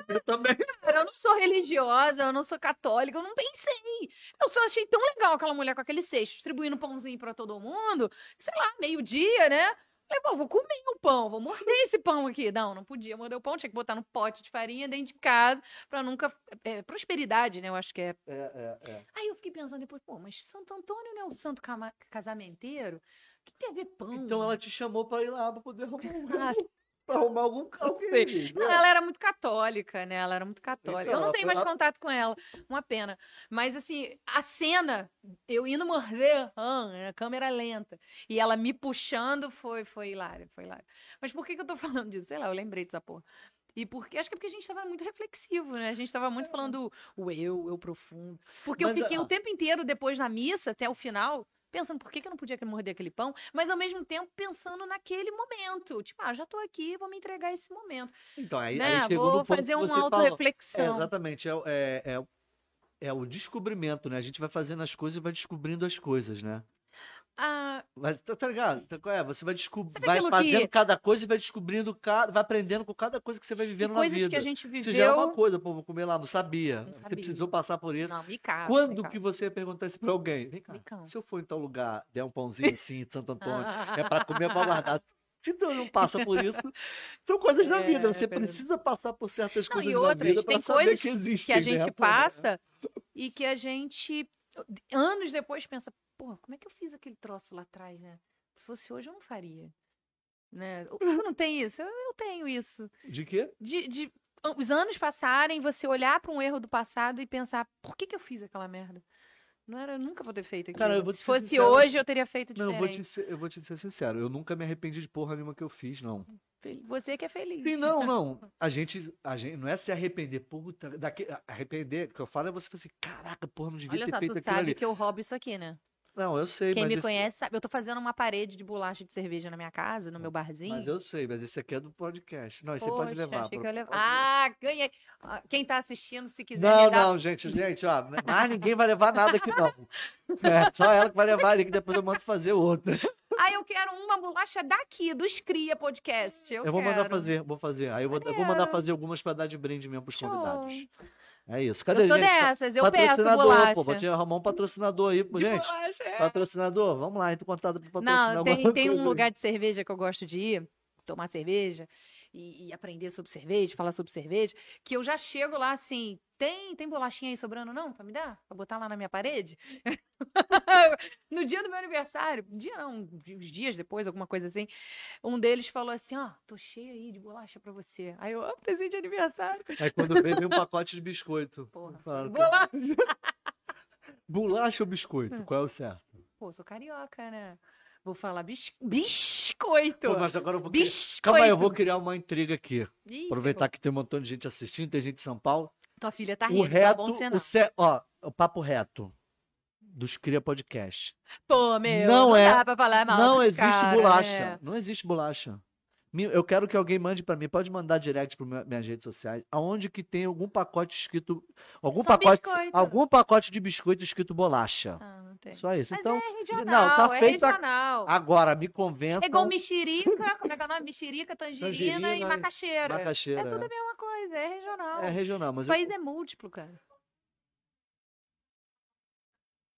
Eu também. <laughs> Cara, eu não sou religiosa, eu não sou católica, eu não pensei. Eu só achei tão legal aquela mulher com aquele cesto, distribuindo pãozinho pra todo mundo. Sei lá, meio-dia, né? Falei, pô, vou comer o pão, vou morder esse pão aqui. Não, não podia morder o pão, tinha que botar no pote de farinha dentro de casa pra nunca. é, prosperidade, né? Eu acho que é. É, é, é. Aí eu fiquei pensando depois, pô, mas Santo Antônio não é o santo casamenteiro? O que tem a ver pão? Então ela te chamou pra ir lá pra poder arrumar, um- Ah, pra arrumar algum Não, ela era muito católica, né? Ela era muito católica. Então, eu não ela tenho mais lá- contato com ela. Uma pena. Mas, assim, a cena, eu indo morrer, a câmera lenta. E ela me puxando foi, foi hilário, foi hilário. Mas por que, que eu tô <laughs> falando disso? Sei lá, eu lembrei dessa porra. E porque, acho que é porque a gente tava muito reflexivo, né? A gente tava muito falando o eu, eu profundo. Porque eu Mas, fiquei ah, o tempo inteiro depois da missa, até o final, pensando por que, que eu não podia morder aquele pão, mas ao mesmo tempo pensando naquele momento. Tipo, ah, já tô aqui, vou me entregar esse momento Então, aí, né? aí chegou Vou fazer uma falou. É, exatamente. É, é, é, é o descobrimento, né? A gente vai fazendo as coisas e vai descobrindo as coisas, né? Ah, Mas tá, tá ligado? Tá- qual é? Você vai descobrir, vai fazendo que- cada coisa e vai descobrindo, cada, vai aprendendo com cada coisa que você vai vivendo na vida. que a gente Você já é uma viveu. coisa, pô, vou comer lá, não sabia. Não Você sabia. precisou passar por isso. Não, me casa. Quando me que você ia perguntar isso pra alguém? Vem cá, se eu for em tal lugar, der um pãozinho <laughs> assim, de Santo Antônio, é pra comer, é pra <laughs> guardar. Se tu não passa por isso, são coisas da vida. É, Você verdade. precisa passar por certas Não, coisas e outras, vida pra tem saber coisas que que existem. a gente né, passa e que a gente, anos depois, pensa, pô, como é que eu fiz aquele troço lá atrás, né? Se fosse hoje, eu não faria. Né? O- Tu <laughs> não tem isso? Eu, eu tenho isso. De quê? De, de os anos passarem, você olhar para um erro do passado e pensar, por que, que eu fiz aquela merda? Não era, eu nunca vou ter feito aquilo. Cara, Se fosse sincero, hoje, eu teria feito Não, diferente. eu vou, te ser, eu vou te ser sincero. Eu nunca me arrependi de porra nenhuma que eu fiz, não. Você que é feliz. Sim, não, <laughs> não. A gente, a gente não é se arrepender. Puta, daqui, arrepender, o que eu falo é você falar assim, caraca, porra, não devia Olha ter só, feito tu aquilo sabe ali. que eu roubo isso aqui, né? Não, eu sei, Quem me conhece sabe. Eu tô fazendo uma parede de bolacha de cerveja na minha casa, no meu barzinho. Mas eu sei, mas esse aqui é do podcast. Não, esse você pode Poxa, levar. pro- pode- Ah, ganhei. Quem tá assistindo, se quiser Não, dar... não, gente, <laughs> gente, ó. Mas ninguém vai levar nada aqui, não. É só ela que vai levar ali, que depois eu mando fazer outra. Ah, eu quero uma bolacha daqui, do Cria Podcast. Eu, Eu, vou mandar quero. fazer, vou fazer. Aí eu vou, eu vou mandar fazer algumas pra dar de brinde mesmo pros Show. convidados. É isso. Eu Cadê, sou gente? dessas, eu peço patrocinador, bolacha. pô. Vou te arrumar um patrocinador aí, pô, De gente. bolacha, é. Patrocinador, vamos lá, então contato pra patrocinar Não, tem, <laughs> tem um lugar de cerveja que eu gosto de ir, tomar cerveja e, e aprender sobre cerveja, falar sobre cerveja, que eu já chego lá assim, tem, tem bolachinha aí sobrando não, pra me dar? Pra botar lá na minha parede? <laughs> no dia do meu aniversário, um dia não, uns dias depois, alguma coisa assim, um deles falou assim, ó, tô cheio aí de bolacha pra você. Aí eu, ó, presente de aniversário. Aí quando veio, veio um pacote de biscoito. Porra, bolacha. Bolacha ou biscoito? Hum. Qual é o certo? Pô, sou carioca, né? Vou falar bis... biscoito. Pô, mas agora eu vou criar- Biscoito. Calma aí, eu vou criar uma intriga aqui. Ih, Aproveitar que tem um montão de gente assistindo, tem gente de São Paulo. Tua filha tá o rindo, não é reto, bom ser o ce... ó, o papo reto dos Cria Podcast. Pô, meu, Não não, é- dá pra falar mal não existe cara, bolacha. Não existe bolacha. Eu quero que alguém mande pra mim, pode mandar direct para minhas redes sociais, aonde que tem algum pacote escrito, algum Só pacote, biscoito. algum pacote de biscoito escrito bolacha. Ah, não tem. Só isso. Mas então, é regional, não, tá é feita- regional. agora me convença. É igual mexerica, como é que é o nome? Mexerica, tangerina, Tangerina e e macaxeira. macaxeira. É tudo a mesma coisa, é regional. É regional, mas Esse eu- país é múltiplo, cara.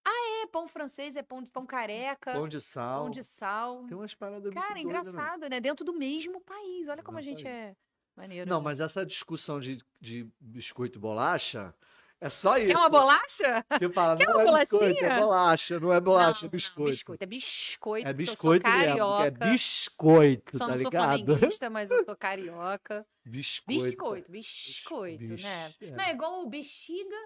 Ah, é, pão francês, é pão, de- pão careca, pão de sal. pão de sal. Tem umas paradas Cara, né? engraçado, né? Dentro do mesmo país. Olha como a Mesmo gente país. é maneiro. Não, né? mas essa discussão de, de biscoito e bolacha é só isso. Quer uma bolacha? Que fala, Quer não uma é biscoito, é bolachinha? bolacha, não é bolacha, Não, é biscoito. Não, biscoito. É biscoito. É biscoito eu sou mesmo, carioca. é biscoito, Só tá não sou ligado? flamenguista, mas eu sou <laughs> carioca. Biscoito. Biscoito, biscoito, Bis- né? é. Não é igual o bexiga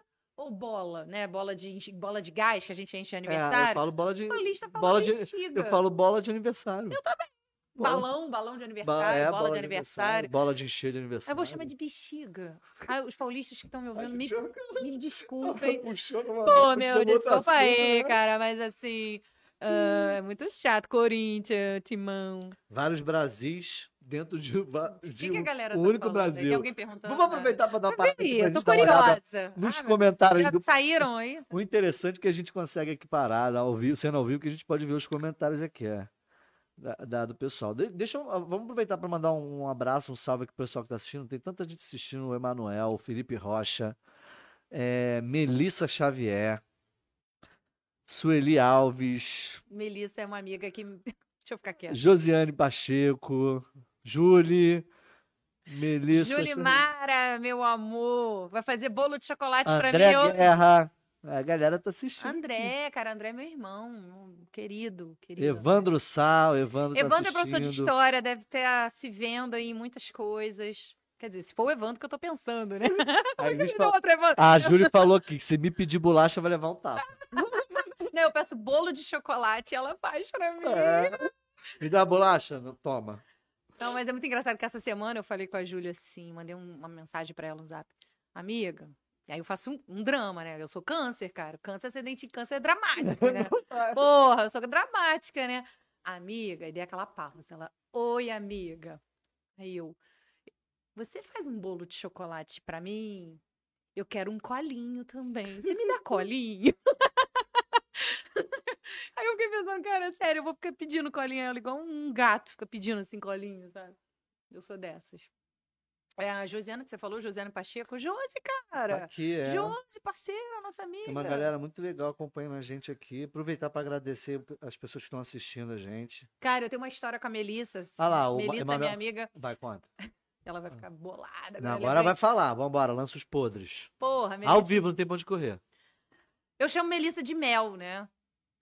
ou bola, né? Bola de, bola de gás que a gente enche em É, eu aniversário. falo bola de. Paulista fala bola de- bexiga. Eu falo bola de aniversário. Eu também. Balão, balão de Ba- aniversário, é, bola, de aniversário. Bola de encher de Eu aniversário. vou chamar de bexiga. Ah, os paulistas que estão me ouvindo, me, já- me desculpem. Pô, meu, desculpa aí, né? cara, mas assim, ah, é muito chato. Corinthians, Timão. Vários Brasis dentro de, que, de que a um tá único aí? Tem Brasil. alguém perguntando? Vamos aproveitar para dar uma parada eu tô olhada curiosa. nos Ah, comentários já do saíram aí? O interessante é que a gente consegue aqui parar, ao vivo, sendo ao vivo, que a gente pode ver os comentários aqui, é. Da, da- do pessoal. De- deixa eu, vamos aproveitar para mandar um, um abraço, um salve aqui pro pessoal que tá assistindo. Tem tanta gente assistindo, o Emanuel, o Felipe Rocha, é, Melissa Xavier, Sueli Alves, Melissa é uma amiga que. <laughs> Deixa eu ficar quieta. Josiane Pacheco, Julie, Melissa. Julimara, meu amor. Vai fazer bolo de chocolate pra André mim. Eu... Guerra. A galera tá assistindo. André, cara, André é meu irmão. Querido, querido. Evandro Sal, Evandro. tá Evandro é professor de história, deve ter ah, se vendo aí em muitas coisas. Quer dizer, se for o Evandro que eu tô pensando, né? Aí <laughs> falam- outro Evandro. A Júlia falou aqui que se me pedir bolacha, vai levar um tapa. <laughs> Não, eu peço bolo de chocolate e ela faz pra mim. É. Me dá bolacha? Toma. Não, mas é muito engraçado que essa semana eu falei com a Júlia assim, mandei um- uma mensagem pra ela no zap. Amiga, e aí eu faço um, um drama, né? Eu sou câncer, cara. Câncer, ascendente em câncer é dramático, né? <laughs> Porra, eu sou dramática, né? Amiga, e dei aquela pausa. Ela, oi, amiga. Aí eu, você faz um bolo de chocolate pra mim? Eu quero um colinho também. Você me dá <laughs> colinho? Cara, sério, eu vou ficar pedindo colinho a ela igual um gato fica pedindo assim colinho, sabe? Eu sou dessas. É a Josiana que você falou, Josiana Pacheco. Josi, cara. Aqui é. Josi, parceira, nossa amiga. Tem uma galera muito legal acompanhando a gente aqui. Aproveitar para agradecer as pessoas que estão assistindo a gente. Cara, eu tenho uma história com a Melissa. Ah lá, o Melissa é minha Emanuel- amiga. Vai, conta. <laughs> Ela vai ficar bolada. Não, agora vai falar. Vambora, lança os podres. Porra, Melissa. Ao vivo, não tem pra onde correr. Eu chamo Melissa de Mel, né?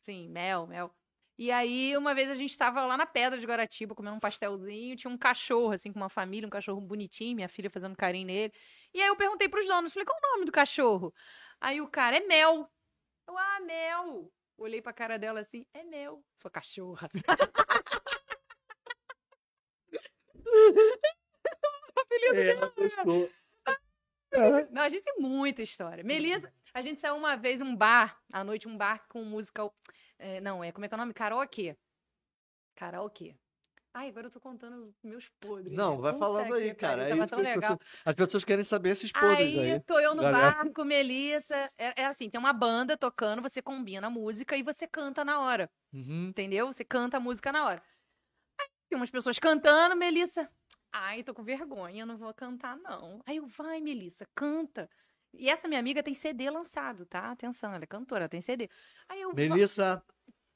Sim, Mel, Mel. E aí, uma vez a gente tava lá na Pedra de Guaratiba, comendo um pastelzinho, tinha um cachorro, assim, com uma família, um cachorro bonitinho, minha filha fazendo carinho nele. E aí eu perguntei pros donos, falei, qual o nome do cachorro? Aí o cara, é Mel. Eu, ah, Mel. Olhei pra cara dela assim, é Mel, sua cachorra. <laughs> É, ela gostou. Não, a gente tem muita história. Melissa, a gente saiu uma vez um bar, à noite um bar com música. é, não, é como é que é o nome? Karaokê. Karaokê. Ai, agora eu tô contando meus podres. Não, né? vai Puta falando aí, cara. É tava tão que as legal. pessoas, as pessoas querem saber esses podres Aí, aí. tô eu no Galera. bar com Melissa. É, é assim, tem uma banda tocando, você combina a música e você canta na hora. Uhum. Entendeu? Você canta a música na hora. Aí tem umas pessoas cantando, Melissa. Ai, tô com vergonha, não vou cantar, não. Aí eu, vai, Melissa, canta. E essa minha amiga tem CD lançado, tá? Atenção, ela é cantora, ela tem CD. Aí eu, Melissa,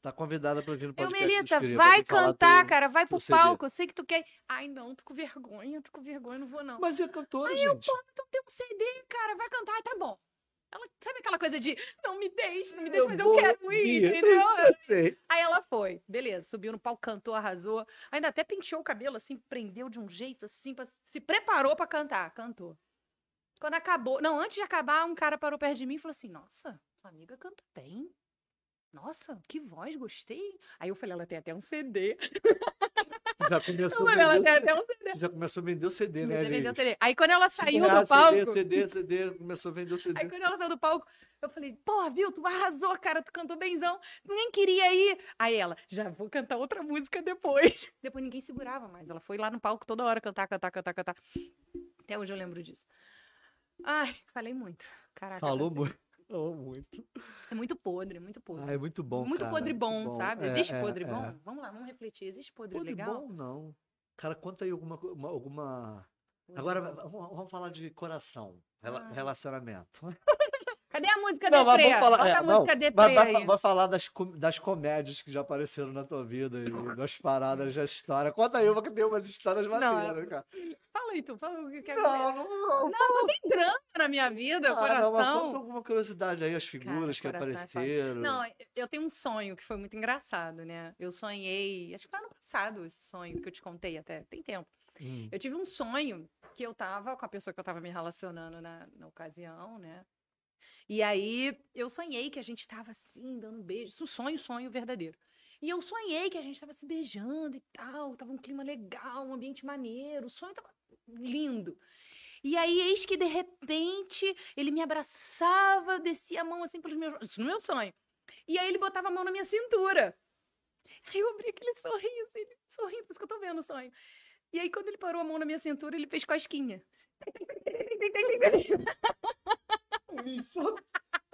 tá convidada pra vir no eu podcast. Melissa, dos queridos, vai cantar, teu- cara, vai pro CD. palco, eu sei que tu quer. Ai, não, tô com vergonha, tô com vergonha, não vou, não. Mas é cantora, Aí eu, gente. pô, então tem um CD, cara, vai cantar, tá bom. Ela, sabe aquela coisa de, não me deixe, não me deixe, Eu mas eu quero ir, entendeu? <laughs> Eu sei. Aí ela foi, beleza, subiu no palco, cantou, arrasou. Ainda até penteou o cabelo assim, prendeu de um jeito assim, pra- se preparou pra cantar, cantou. Quando acabou, não, antes de acabar, um cara parou perto de mim e falou assim: Nossa, sua amiga canta bem. Nossa, que voz, gostei. Aí eu falei: Ela tem até um CD. Tu já começou a ela vender, tem até um CD. tu já começou a vender o CD, né, o? CD. Aí quando ela saiu do palco. CD, CD, CD, começou a vender o CD. Aí quando ela saiu do palco, eu falei, porra, viu? Tu arrasou, cara, tu cantou benzão. Nem queria ir. Aí ela, já vou cantar outra música depois. Depois ninguém segurava mais. Ela foi lá no palco toda hora cantar, cantar, cantar, cantar. Até hoje eu lembro disso. Ai, falei muito. Caraca. Falou muito. Falou muito. É muito podre, é muito podre. Ah, é muito bom, muito cara, podre muito bom, sabe? É, Existe é, podre é. bom? Vamos lá, vamos refletir. Existe podre, Podre legal? bom, não. Cara, conta aí alguma... uma- alguma... Podre Agora, bom. vamos, falar de coração, Ah. relacionamento. <laughs> Cadê a música Não, deprê? vamos falar, Bota é, a não, música vai, falar das, das comédias que já apareceram na tua vida, e das paradas da história. Conta aí uma que tem umas histórias Não, maneiras, cara. Fala aí, tu. Fala o que quer Não, não, não. Não, só tem drama na minha vida, Ah, não, coração. conta alguma curiosidade aí, as figuras que coração é apareceram. Não, eu tenho um sonho que foi muito engraçado, né? Eu sonhei, acho que foi ano passado esse sonho que eu te contei até, tem tempo. Hum. Eu tive um sonho que eu tava com a pessoa que eu tava me relacionando na, na ocasião, né? E aí eu sonhei que a gente tava assim, dando beijo. Isso, sonho, sonho verdadeiro. E eu sonhei que a gente tava se beijando e tal, tava um clima legal, um ambiente maneiro, o sonho tava lindo. E aí, eis que de repente ele me abraçava, descia a mão assim pelos meus. Isso no meu sonho. E aí ele botava a mão na minha cintura. Aí eu abri aquele sorriso, ele sorrindo, isso que eu tô vendo o sonho. E aí, quando ele parou a mão na minha cintura, ele fez cosquinha.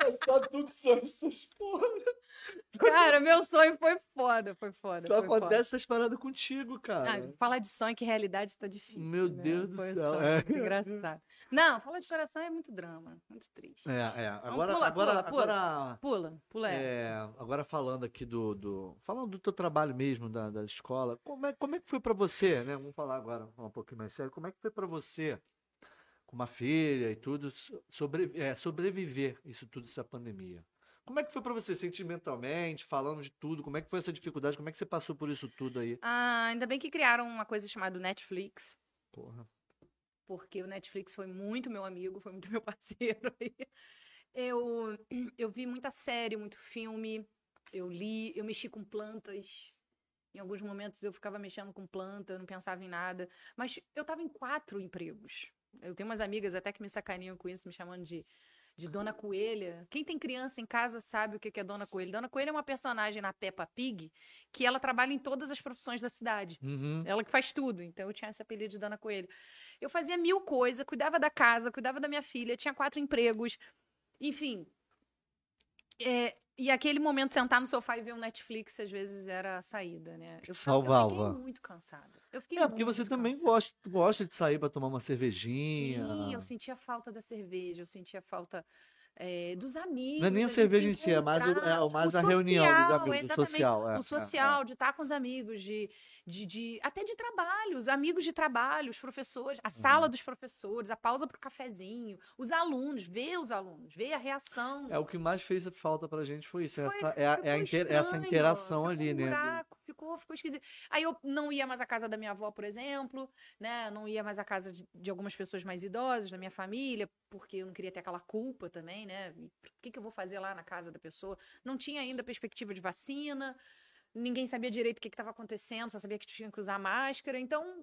É só tu que sonha essas porra. Cara, meu sonho foi foda, foi foda. Só acontece essas paradas contigo, cara. Ah, falar de sonho que realidade tá difícil. Meu né? Deus do Foi céu, só é. engraçado. Não, falar de coração é muito drama, muito triste. É, é. Agora, pula, agora, pula, pula. agora, Pula, pula essa. é, agora falando aqui do, do, falando do teu trabalho mesmo da, da escola, como é, como é que foi pra você, né? Vamos falar agora, falar um pouquinho mais sério. Como é que foi pra você, com uma filha e tudo, so- sobre, é, sobreviver isso tudo essa pandemia? Como é que foi pra você sentimentalmente, falando de tudo? Como é que foi essa dificuldade? Como é que você passou por isso tudo aí? Ah, ainda bem que criaram uma coisa chamada Netflix, Porra. porque o Netflix foi muito meu amigo, foi muito <laughs> meu parceiro. aí. Eu, eu vi muita série, muito filme, eu li, eu mexi com plantas. Em alguns momentos eu ficava mexendo com planta, eu não pensava em nada. Mas eu estava em quatro empregos. Eu tenho umas amigas até que me sacaninham com isso, me chamando de, de Dona Coelha. Quem tem criança em casa sabe o que que é Dona Coelha. Dona Coelha é uma personagem na Peppa Pig que ela trabalha em todas as profissões da cidade. Uhum. Ela que faz tudo. Então eu tinha esse apelido de Dona Coelho. Eu fazia mil coisas, cuidava da casa, cuidava da minha filha, tinha quatro empregos. Enfim. É, e aquele momento sentar no sofá e ver um Netflix, às vezes, era a saída, né? Eu, ficava- Eu Salvava. fiquei muito cansada. Eu fiquei É, porque você muito também cansada. gosta, gosta de sair pra tomar uma cervejinha. Sim, eu sentia falta da cerveja, eu sentia falta eh, dos amigos. Não é nem a da cerveja em si, é mais, o- é, o mais o a reunião social, amigos, o exatamente. social. É, é, o social, de estar com os amigos, de, de, de- até de trabalho, os amigos de trabalho, os professores, a sala Uhum. dos professores, a pausa para o cafezinho, os alunos, ver os alunos, ver a reação. É, o que mais fez falta pra gente foi isso. Foi- essa- é, a- é a ficou inter- essa interação ali, um né? buraco, ficou, ficou esquisito. Aí eu não ia mais à casa da minha avó, por exemplo, né? Não ia mais à casa de, de algumas pessoas mais idosas da minha família, porque eu não queria ter aquela culpa também, né? O que, que eu vou fazer lá na casa da pessoa? Não tinha ainda perspectiva de vacina, ninguém sabia direito o que estava acontecendo, só sabia que tinha que usar máscara. Então,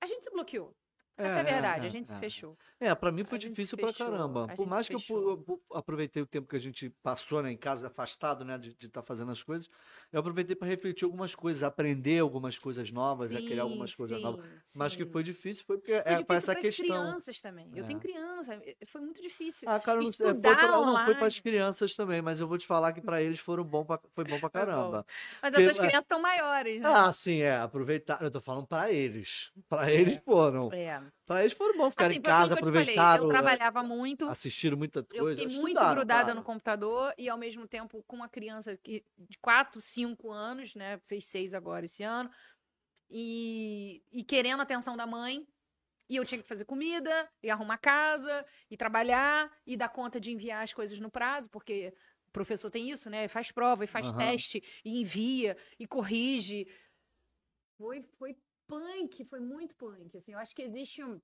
a gente se bloqueou. Essa é, a verdade, a gente se é. fechou. É, pra mim foi A difícil pra caramba. Por mais que eu, eu aproveitei o tempo que a gente passou né, em casa, afastado, né, de estar fazendo as coisas, eu aproveitei pra refletir algumas coisas, aprender algumas coisas novas, né, criar algumas Sim, coisas sim, novas. Mas que sim. foi difícil, foi porque Foi é, pra essa questão. crianças também. Eu É. tenho criança, foi muito difícil. Ah, cara, não sei, foi pra, não, foi para as crianças também, mas eu vou te falar que pra eles foram bom pra, foi bom pra caramba. Mas Porque, as tuas é, crianças estão maiores, né? Ah, sim, é, aproveitar. Eu tô falando pra eles. Pra eles foram. É. Pra eles foram bom ficar Assim, em casa, eu falei, aproveitaram, Eu é, trabalhava muito, assistiram muita eu coisa. fiquei muito grudada claro. no computador e ao mesmo tempo com uma criança que, de 4, 5 anos, né? Fez 6 agora esse ano. E, e querendo a atenção da mãe. E eu tinha que fazer comida, e arrumar casa, e trabalhar, e dar conta de enviar as coisas no prazo, porque o professor tem isso, né? Faz prova, e faz Aham. teste, e envia, e corrige. Foi, foi punk, foi muito punk. Assim, eu acho que existe um,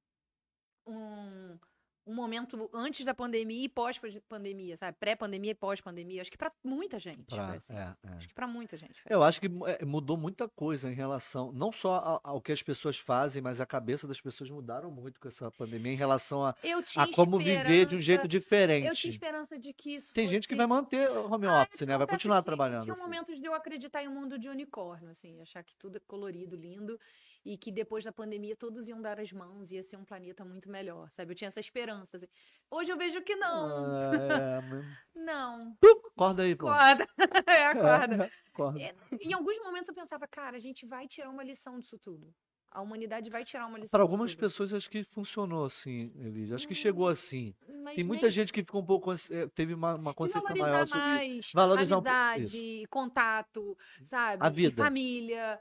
um, um momento antes da pandemia e pós-pandemia, sabe? Pré-pandemia e pós-pandemia. Acho que pra muita gente Pra- assim. é, é. Acho que pra muita gente foi Eu acho que é, mudou muita coisa em relação, não só ao, ao que as pessoas fazem, mas a cabeça das pessoas mudaram muito com essa pandemia em relação a, a como viver de um jeito diferente. Eu tinha esperança de que isso Tem gente que fosse- vai manter o home Ah, office, né? Vai continuar que trabalhando. Tinha assim. momentos de eu acreditar em um mundo de unicórnio, assim, achar que tudo é colorido, lindo, e que depois da pandemia todos iam dar as mãos, ia ser um planeta muito melhor, sabe? Eu tinha essa esperança. assim. Hoje eu vejo que não. Ah, é, mas- <laughs> Não. Acorda aí, pô. Acorda. É, <laughs> acorda. <laughs> Acorda. É, Em alguns momentos eu pensava, cara, a gente vai tirar uma lição disso tudo. A humanidade vai tirar uma lição Para algumas pessoas acho que funcionou assim, Elise. Acho que chegou assim. Tem muita nem- gente que ficou um pouco eh, teve uma, uma consciência maior sobre mais Valorizar um pouco amizade, contato, sabe? A E vida. família.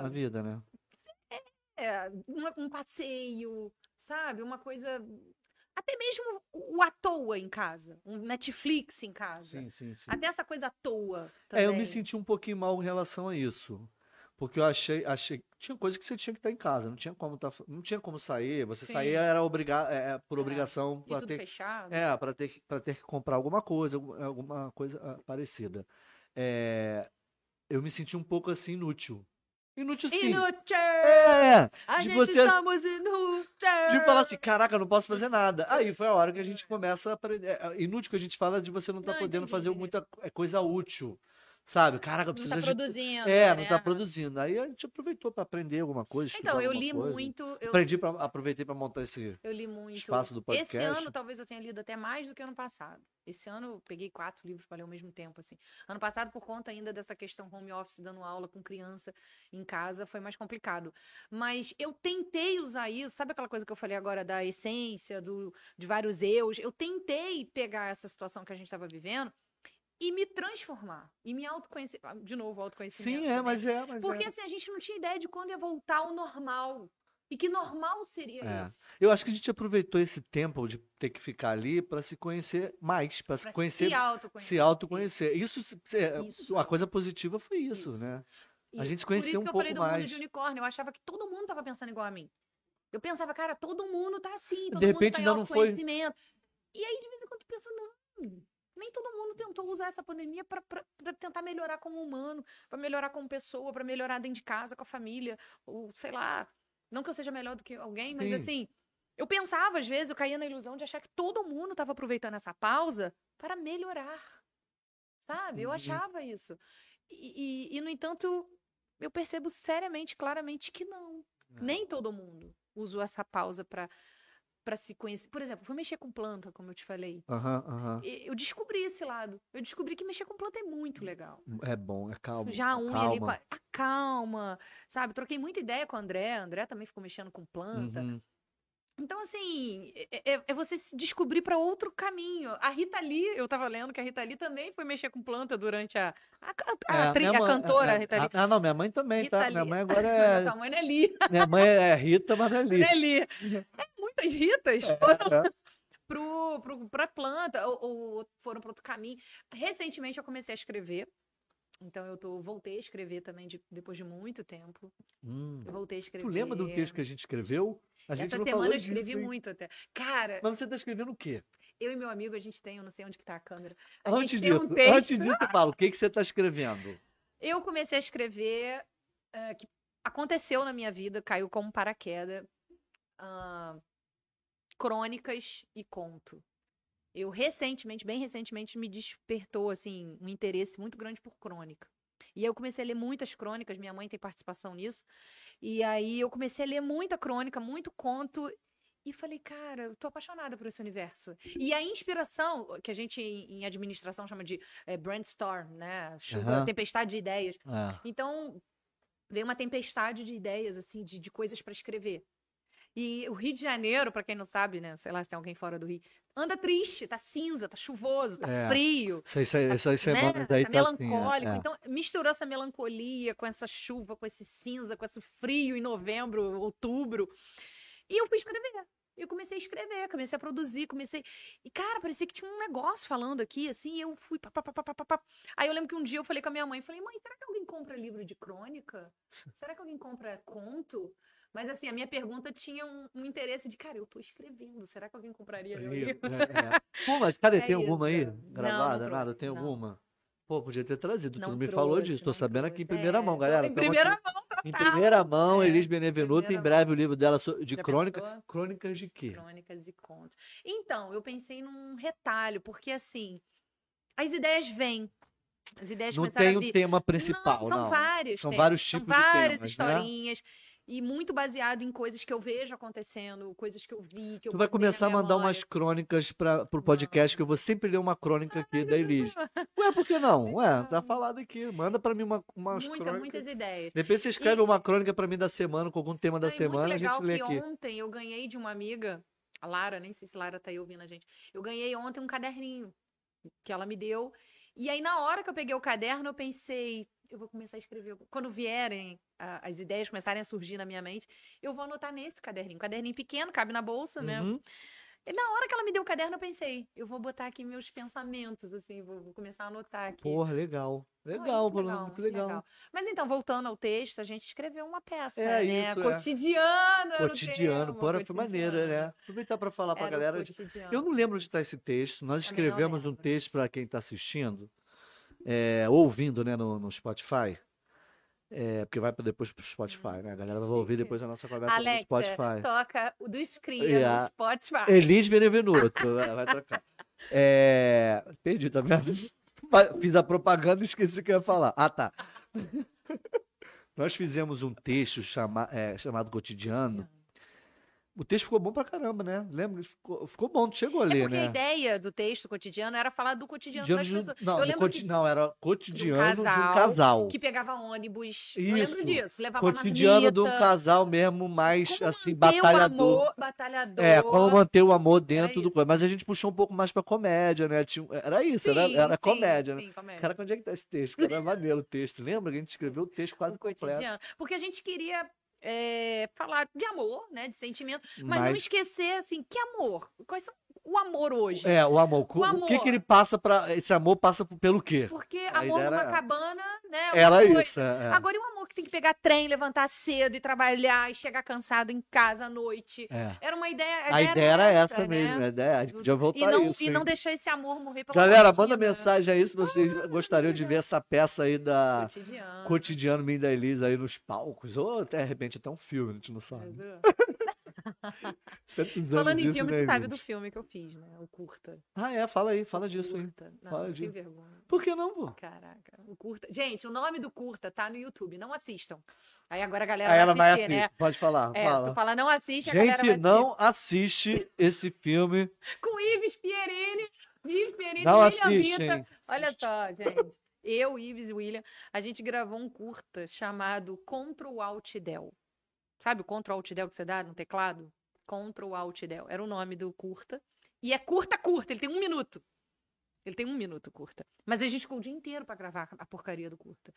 a vida, né? É, um, um passeio, sabe? Uma coisa. Até mesmo o à toa em casa. Um Netflix em casa. Sim, sim, sim. Até essa coisa à toa. É, eu também. me senti um pouquinho mal em relação a isso. Porque eu achei, achei. Tinha coisa que você tinha que estar em casa, não tinha como, tá, não tinha como sair. Você Sim. saía era obrigar, é, é, por É, obrigação E para ter, fechado. é, para ter, ter que comprar alguma coisa, algum- alguma coisa ah, parecida. É, eu me senti um pouco assim inútil. Inútil sim. Inútil! É, A de gente você- somos inútil! de falar assim, caraca, eu não posso fazer nada. Aí foi a hora que a gente começa a aprender. É, Inútil que a gente fala de você não estar Não, podendo entendi, fazer entendi. muita é, coisa útil. Sabe? Caraca, Não precisa tá de. produzindo. É, né? não tá produzindo. Aí a gente aproveitou para aprender alguma coisa. Então, eu li coisa. muito. Eu, Aprendi pra, aproveitei para montar esse eu li muito. espaço do podcast. Esse ano, talvez eu tenha lido até mais do que ano passado. Esse ano, eu peguei quatro livros para ler ao mesmo tempo, assim. Ano passado, por conta ainda dessa questão home office, dando aula com criança em casa, foi mais complicado. Mas eu tentei usar isso, sabe aquela coisa que eu falei agora da essência, do, de vários eus? Eu tentei pegar essa situação que a gente estava vivendo e me transformar, e me autoconhecer. ah, De novo, autoconhecimento. Sim, é, né? mas é, mas Porque é. assim, a gente não tinha ideia de quando ia voltar ao normal. E que normal seria É. esse? Eu acho que a gente aproveitou esse tempo de ter que ficar ali para se conhecer mais, para se conhecer, se autoconhecer. se autoconhecer. Isso, é, Isso. a coisa positiva foi isso, Isso. né? A Isso. gente se Por isso conhecia um que eu pouco falei do mundo mais. de unicórnio. Eu achava que todo mundo tava pensando igual a mim. Eu pensava, cara, todo mundo tá assim, todo De mundo repente tá em não foi-. E aí, de vez em quando, tu pensa, não. Nem todo mundo tentou usar essa pandemia pra tentar melhorar como humano, pra melhorar como pessoa, pra melhorar dentro de casa, com a família, ou sei lá. Não que eu seja melhor do que alguém, mas Sim. assim, eu pensava, às vezes, eu caía na ilusão de achar que todo mundo tava aproveitando essa pausa para melhorar. Sabe? Eu Uhum. achava isso. E, e- e, no entanto, eu percebo seriamente, claramente que não. É. Nem todo mundo usou essa pausa para para se conhecer. Por exemplo, fui mexer com planta, como eu te falei. Aham, aham. E Eu descobri esse lado. Eu descobri que mexer com planta é muito legal. É bom, é calmo. Já une ali, calma. com a- acalma, sabe? Troquei muita ideia com o André. O André também ficou mexendo com planta. Uhum. Então, assim, é, é- é você se descobrir para outro caminho. A Rita Lee, eu tava lendo que a Rita Lee também foi mexer com planta durante a. A, a É, minha a mãe- cantora, é, a Rita Lee. Ah, não, minha mãe também, Rita tá? Minha Lee. mãe agora <laughs> é. a tua mãe não é Lee. Minha mãe é Rita, mas não é <laughs> Não Lee. é Lee. É, muitas Ritas foram É, <laughs> pro, pro, pra planta ou, ou foram para outro caminho. Recentemente eu comecei a escrever. Então eu tô, voltei a escrever também de- depois de muito tempo. Hum. Eu voltei a escrever. Tu lembra do texto que a gente escreveu? A gente Essa semana eu escrevi disso, muito até. Cara, Mas você tá escrevendo o quê? eu e meu amigo, a gente tem, eu não sei onde que tá a câmera. A Antes disso, um texto. antes disso, falo, o que, que você tá escrevendo? Eu comecei a escrever eh, que aconteceu na minha vida, caiu como paraquedas, ah, crônicas e conto. Eu recentemente, bem recentemente, me despertou assim um interesse muito grande por crônica. E eu comecei a ler muitas crônicas, minha mãe tem participação nisso. E aí eu comecei a ler muita crônica, muito conto e falei, cara, eu tô apaixonada por esse universo. E a inspiração, que a gente em administração chama de eh, brainstorm, né? Chuva, Aham. tempestade de ideias. É. Então, veio uma tempestade de ideias, assim, de, de coisas para escrever. E o Rio de Janeiro, para quem não sabe, né? Sei lá se tem alguém fora do Rio, anda triste, tá cinza, tá chuvoso, tá É. frio, Essas, né? semanas aí tá tá assim, é, melancólico. é. Então, misturou essa melancolia com essa chuva, com esse cinza, com esse frio em novembro, outubro. E eu fui escrever. Eu comecei a escrever, comecei a produzir, comecei. E, cara, parecia que tinha um negócio falando aqui, assim, e eu fui. Pá, pá, pá, pá, pá. Aí eu lembro que um dia eu falei com a minha mãe, falei, mãe, será que alguém compra livro de crônica? Será que alguém compra conto? Mas assim, a minha pergunta tinha um, um interesse de, cara, eu tô escrevendo, será que alguém compraria meu livro? é, é. Pô, mas cadê? É tem alguma aí? isso. Não, Gravada? não nada? trouxe, Tem não. alguma? Pô, podia ter trazido. Não tu não me falou trouxe, disso. Tô não sabendo aqui em trouxe. primeira É, mão, galera. Em primeira aqui- mão, Em total. primeira mão, É, Elis Benevenuto. Em breve o livro dela de Já crônica. pensou? Crônicas de quê? Crônicas e contos. Então, eu pensei num retalho, porque assim, as ideias vêm. As ideias Não tem um tema principal, não, não. são vários São temas, vários tipos de são várias temas, né? E muito baseado em coisas que eu vejo acontecendo, coisas que eu vi, que eu Tu vai começar a mandar memória. umas crônicas para pro podcast, que eu vou sempre ler uma crônica aqui da Elis. Ué, por que não? <laughs> Ué, tá falado aqui. Manda pra mim uma, umas Muita, crônicas. muitas ideias. Depois você escreve E- uma crônica pra mim da semana, com algum tema da Não, e semana, a muito legal gente lê que aqui. ontem eu ganhei de uma amiga, a Lara, nem sei se Lara tá aí ouvindo a gente. Eu ganhei ontem um caderninho que ela me deu. E aí, na hora que eu peguei o caderno, eu pensei, eu vou começar a escrever. Quando vierem a- as ideias começarem a surgir na minha mente, eu vou anotar nesse caderninho. Um caderninho pequeno, cabe na bolsa, né? Uhum. E na hora que ela me deu o caderno, eu pensei, eu vou botar aqui meus pensamentos, assim, vou, vou começar a anotar aqui. Porra, legal. Legal, muito Bruno, muito legal. Mas então, voltando ao texto, a gente escreveu uma peça, É né? isso, é. Cotidiano. o Cotidiano, porra, foi maneiro, cotidiano. né? Aproveitar pra falar pra Era o galera. Eu não lembro onde está esse texto. Nós Também escrevemos um texto para quem está assistindo, é, ouvindo né, no, no Spotify. É, porque vai depois pro Spotify, né? A galera vai ouvir depois a nossa conversa Alexa, no Spotify. toca o do Screen Yeah. no Spotify. Elis Benevenuto, <laughs> vai vai trocar. É, perdi, tá vendo? fiz a propaganda e esqueci o que eu ia falar. Ah, tá. <laughs> Nós fizemos um texto chama- é, chamado Cotidiano. O texto ficou bom pra caramba, né? Lembra? Ficou, ficou bom, tu chegou a É ler, porque a né? ideia do texto cotidiano era falar do cotidiano das de um- pessoas. não, eu coti- que não, era cotidiano de um casal casal. que pegava ônibus. eu Isso. lembro disso. Levava Cotidiano de um casal mesmo mais, como assim, manter o batalhador. amor, batalhador. É, como manter o amor dentro do coisa. Mas a gente puxou um pouco mais pra comédia, né? Era isso, era, Sim, era sim, comédia, né? sim, comédia. Cara, onde é que tá esse texto? Era maneiro o texto. Lembra que a gente escreveu o texto quase o completo. cotidiano. Porque a gente queria é, falar de amor, né? De sentimento, mas, não Mas, esquecer, assim, que amor? Quais são o amor hoje? é, o amor. O, O que que amor. ele passa pra... Esse amor passa pelo quê? Porque A amor numa era- cabana, né? é Era coisa. isso, é. Agora e o amor que tem que pegar trem, levantar cedo e trabalhar e chegar cansado em casa à noite. é. Era uma ideia. A ideia era essa né? mesmo, a ideia. A gente podia voltar E não, a isso. e hein? não deixar esse amor morrer pela Galera, manda mensagem aí se vocês gostariam de ver essa peça aí da Cotidiano. Cotidiano Minha da Elisa aí nos palcos. Ou até, de repente, até um filme, a gente não sabe. <laughs> <laughs> Falando em filme, né, você sabe do filme que eu fiz, né? O curta. Ah, é, fala aí, fala O disso aí. curta. Não, Fala não vergonha. Por que não, pô? Caraca, o curta. Gente, o nome do curta tá no YouTube, não assistam. Aí agora a galera Aí vai ela vai assistir, assistir, né? pode falar, É, fala. tu fala não assiste, a galera vai Gente, assistir. não assiste esse filme. <laughs> Com Ives Pierini, Ives Pierini, Não William. Vita. Olha só, gente. Eu, Ives e William, a gente gravou um curta chamado Ctrl Alt Del. Sabe o Ctrl Alt Del que você dá no teclado? Ctrl Alt Del. Era o nome do curta. E é curta, curta. Ele tem um minuto. Ele tem um minuto curta. Mas a gente ficou o dia inteiro pra gravar a porcaria do curta.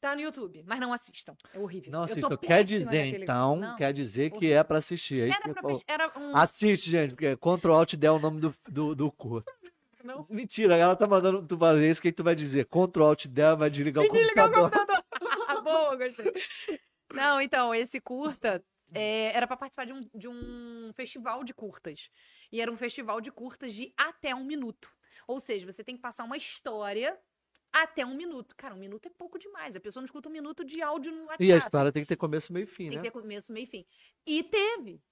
Tá no YouTube, mas não assistam. É horrível. Não assistam. Quer dizer, então, Não. quer dizer que horrível. é pra assistir. É isso que Era, pra era um. Assiste, gente, porque Ctrl Alt Del é o nome do, do, do curso. Não. Mentira, ela tá mandando tu fazer isso, o que, que tu vai dizer? Ctrl Alt Del vai desligar o Desligar o computador. computador. <laughs> Boa, gostei. Não, então, esse curta é, era para participar de um, de um festival de curtas. E era um festival de curtas de até um minuto. Ou seja, você tem que passar uma história até um minuto. Cara, um minuto é pouco demais. A pessoa não escuta um minuto de áudio no WhatsApp. E a história tem que ter começo, meio e fim, Tem né? que ter começo, meio e fim. E teve.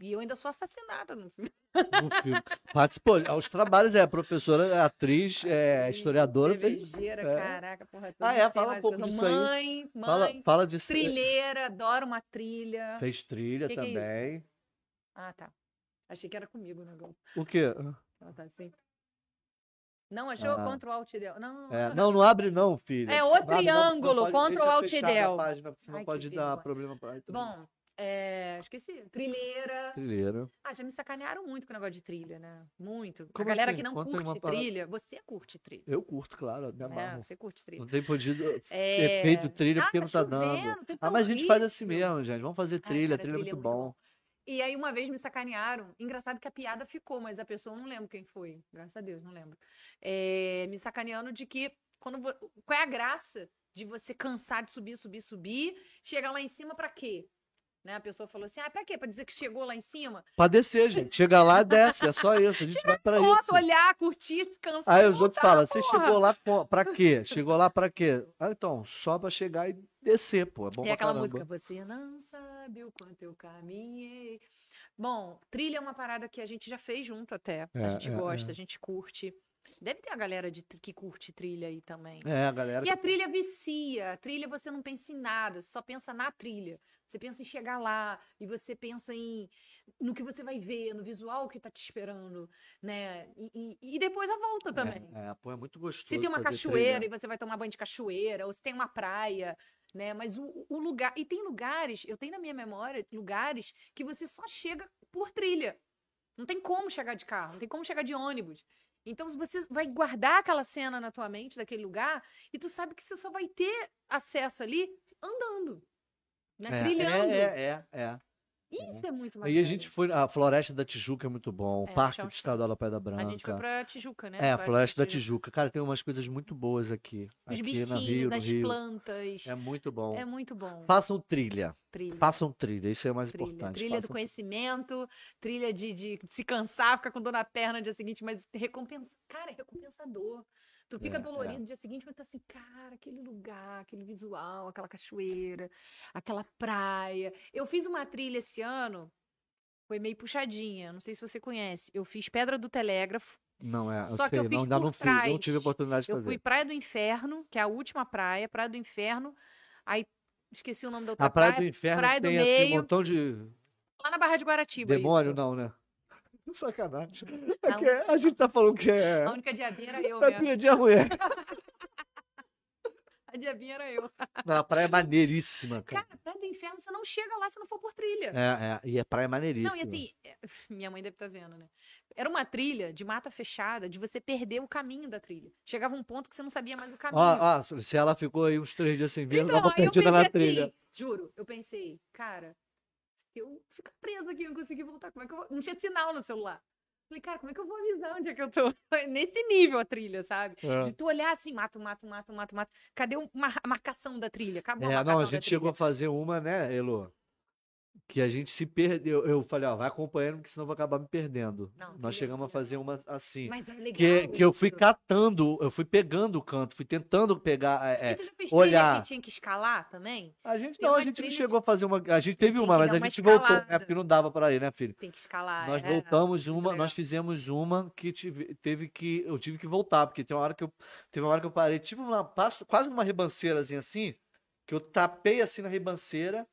E eu ainda sou assassinada no filme. No filme. Participou. Aos trabalhos, é professora, é atriz, é historiadora. Cervejeira, é. caraca, porra. Ah, não é? Fala um pouco coisa. disso aí. Mãe, mãe, Fala, fala disso. trilheira, adoro uma trilha. Fez trilha Que que é também. Ah, tá. Achei que era comigo o negócio. o quê? Ah, tá assim. Não achou? Ah. Ctrl Alt Del. Não, É, não, não abre não, filho. É o Não abre não, triângulo, senão pode- Ctrl Alt Del. página, senão Ai, pode dar problema pra Bom, é, esqueci. Trilheira. Trilheira. Ah, já me sacanearam muito com o negócio de trilha, né? Muito. Como a galera assim? que não aí curte uma parada. trilha, você curte trilha. Eu curto, claro, me É, amarro. você curte trilha. Não tem podido É... ter feito trilha Ah, porque não tá chovendo, dando. Ah, tá mas a gente faz assim mesmo, gente. Vamos fazer Ai, trilha, cara, trilha é muito bom. E aí uma vez me sacanearam. Engraçado que a piada ficou, mas a pessoa eu não lembro quem foi. Graças a Deus, não lembro. É, me sacaneando de que quando qual é a graça de você cansar de subir, subir, subir, chegar lá em cima pra quê? Né? A pessoa falou assim: "Ah, pra quê? Pra dizer que chegou lá em cima?" Pra descer, gente. Chega lá, desce. É só isso. A gente vai pra Foto, isso. olhar, curtir, se cansar. Aí os outros falam, você porra." chegou lá pra quê? Chegou lá pra quê? Ah, então, só pra chegar e descer, pô. É bom Tem aquela caramba. música, você não sabe o quanto eu caminhei. Bom, trilha é uma parada que a gente já fez junto até. É, a gente é, gosta, é. a gente curte. Deve ter a galera de, que curte trilha aí também. É, a galera. E a trilha vicia. A trilha você não pensa em nada, você só pensa na trilha. Você pensa em chegar lá e você pensa em no que você vai ver, no visual que tá te esperando, né? E, e- e depois a volta também. É, é, pô, é muito gostoso. Se tem uma cachoeira trilha. e você vai tomar banho de cachoeira, ou se tem uma praia, né? Mas o, o lugar. E tem lugares, eu tenho na minha memória lugares que você só chega por trilha. Não tem como chegar de carro, não tem como chegar de ônibus. Então você vai guardar aquela cena na tua mente daquele lugar e tu sabe que você só vai ter acesso ali andando, né? É, Trilhando. É, é, é. é. Isso é muito bacana. a gente foi. A Floresta da Tijuca é muito bom. O É, Parque chama- Estadual da Pedra Branca. A gente foi pra Tijuca, né? É, a Floresta da Tijuca. Cara, tem umas coisas muito boas aqui. Os aqui bichinhos, Rio, as Rio. plantas. É muito bom. É muito bom. Façam trilha. Trilha. Façam trilha. Isso é o mais Trilha, importante. trilha do Façam- conhecimento, trilha de, de se cansar, ficar com dor na perna no dia seguinte, mas recompensa. Cara, é recompensador. Tu fica É, dolorido é. no dia seguinte, mas tá assim, cara, aquele lugar, aquele visual, aquela cachoeira, aquela praia. Eu fiz uma trilha esse ano, foi meio puxadinha, não sei se você conhece. Eu fiz Pedra do Telégrafo, Não, é. Só que eu fiz não, ainda por não fiz, não trás. tive oportunidade de Eu fazer. fui Praia do Inferno, que é a última praia, Praia do Inferno. Aí esqueci o nome da outra A Praia do praia. Inferno Praia do tem assim um Meio. montão de Lá na Barra de Guaratiba. demônio, isso. não, né? <laughs> Sacanagem. A É que a gente tá falando que é. A única diabinha era eu É mesmo. piadinha mulher. <laughs> A diabinha era eu. Não, a praia é maneiríssima, cara. Cara, Praia do Inferno, você não chega lá se não for por trilha. É, é, e a praia é maneiríssima. Não, e assim, é, <laughs> minha mãe deve estar vendo, né? Era uma trilha de mata fechada, de você perder o caminho da trilha. Chegava um ponto que você não sabia mais o caminho. Ó, ó, se ela ficou aí uns três dias sem ver, ela Então, tava aí eu perdida pensei na trilha. assim, juro, eu pensei, cara, se eu ficar presa aqui não conseguir voltar, como é que eu vou? Não tinha sinal no celular. Falei, cara, como é que eu vou avisar onde é que eu tô? <laughs> Nesse nível a trilha, sabe? É. De tu olhar assim, mato, mato, mato, mato, mato. Cadê a marcação da trilha? Acabou a É, marcação não, a gente chegou a fazer uma, né, Elo? Que a gente se perdeu. Eu falei, ó, vai acompanhando, porque senão eu vou acabar me perdendo. Não, Nós é chegamos a fazer uma assim. Mas é legal Que, que eu fui catando, eu fui pegando o canto, fui tentando pegar. é, é. tu já fez olhar. que tinha que escalar também? A gente Tem não, a gente não chegou a fazer uma. A gente teve uma, mas a gente voltou, né? escalada. Porque não dava pra ir, né, filho? Tem que escalar. Nós é. voltamos uma, legal. nós fizemos uma que tive, teve que. Eu tive que voltar, porque tem uma hora que eu. Teve uma hora que eu parei, tipo uma, quase uma ribanceirazinha assim, que eu tapei assim na ribanceira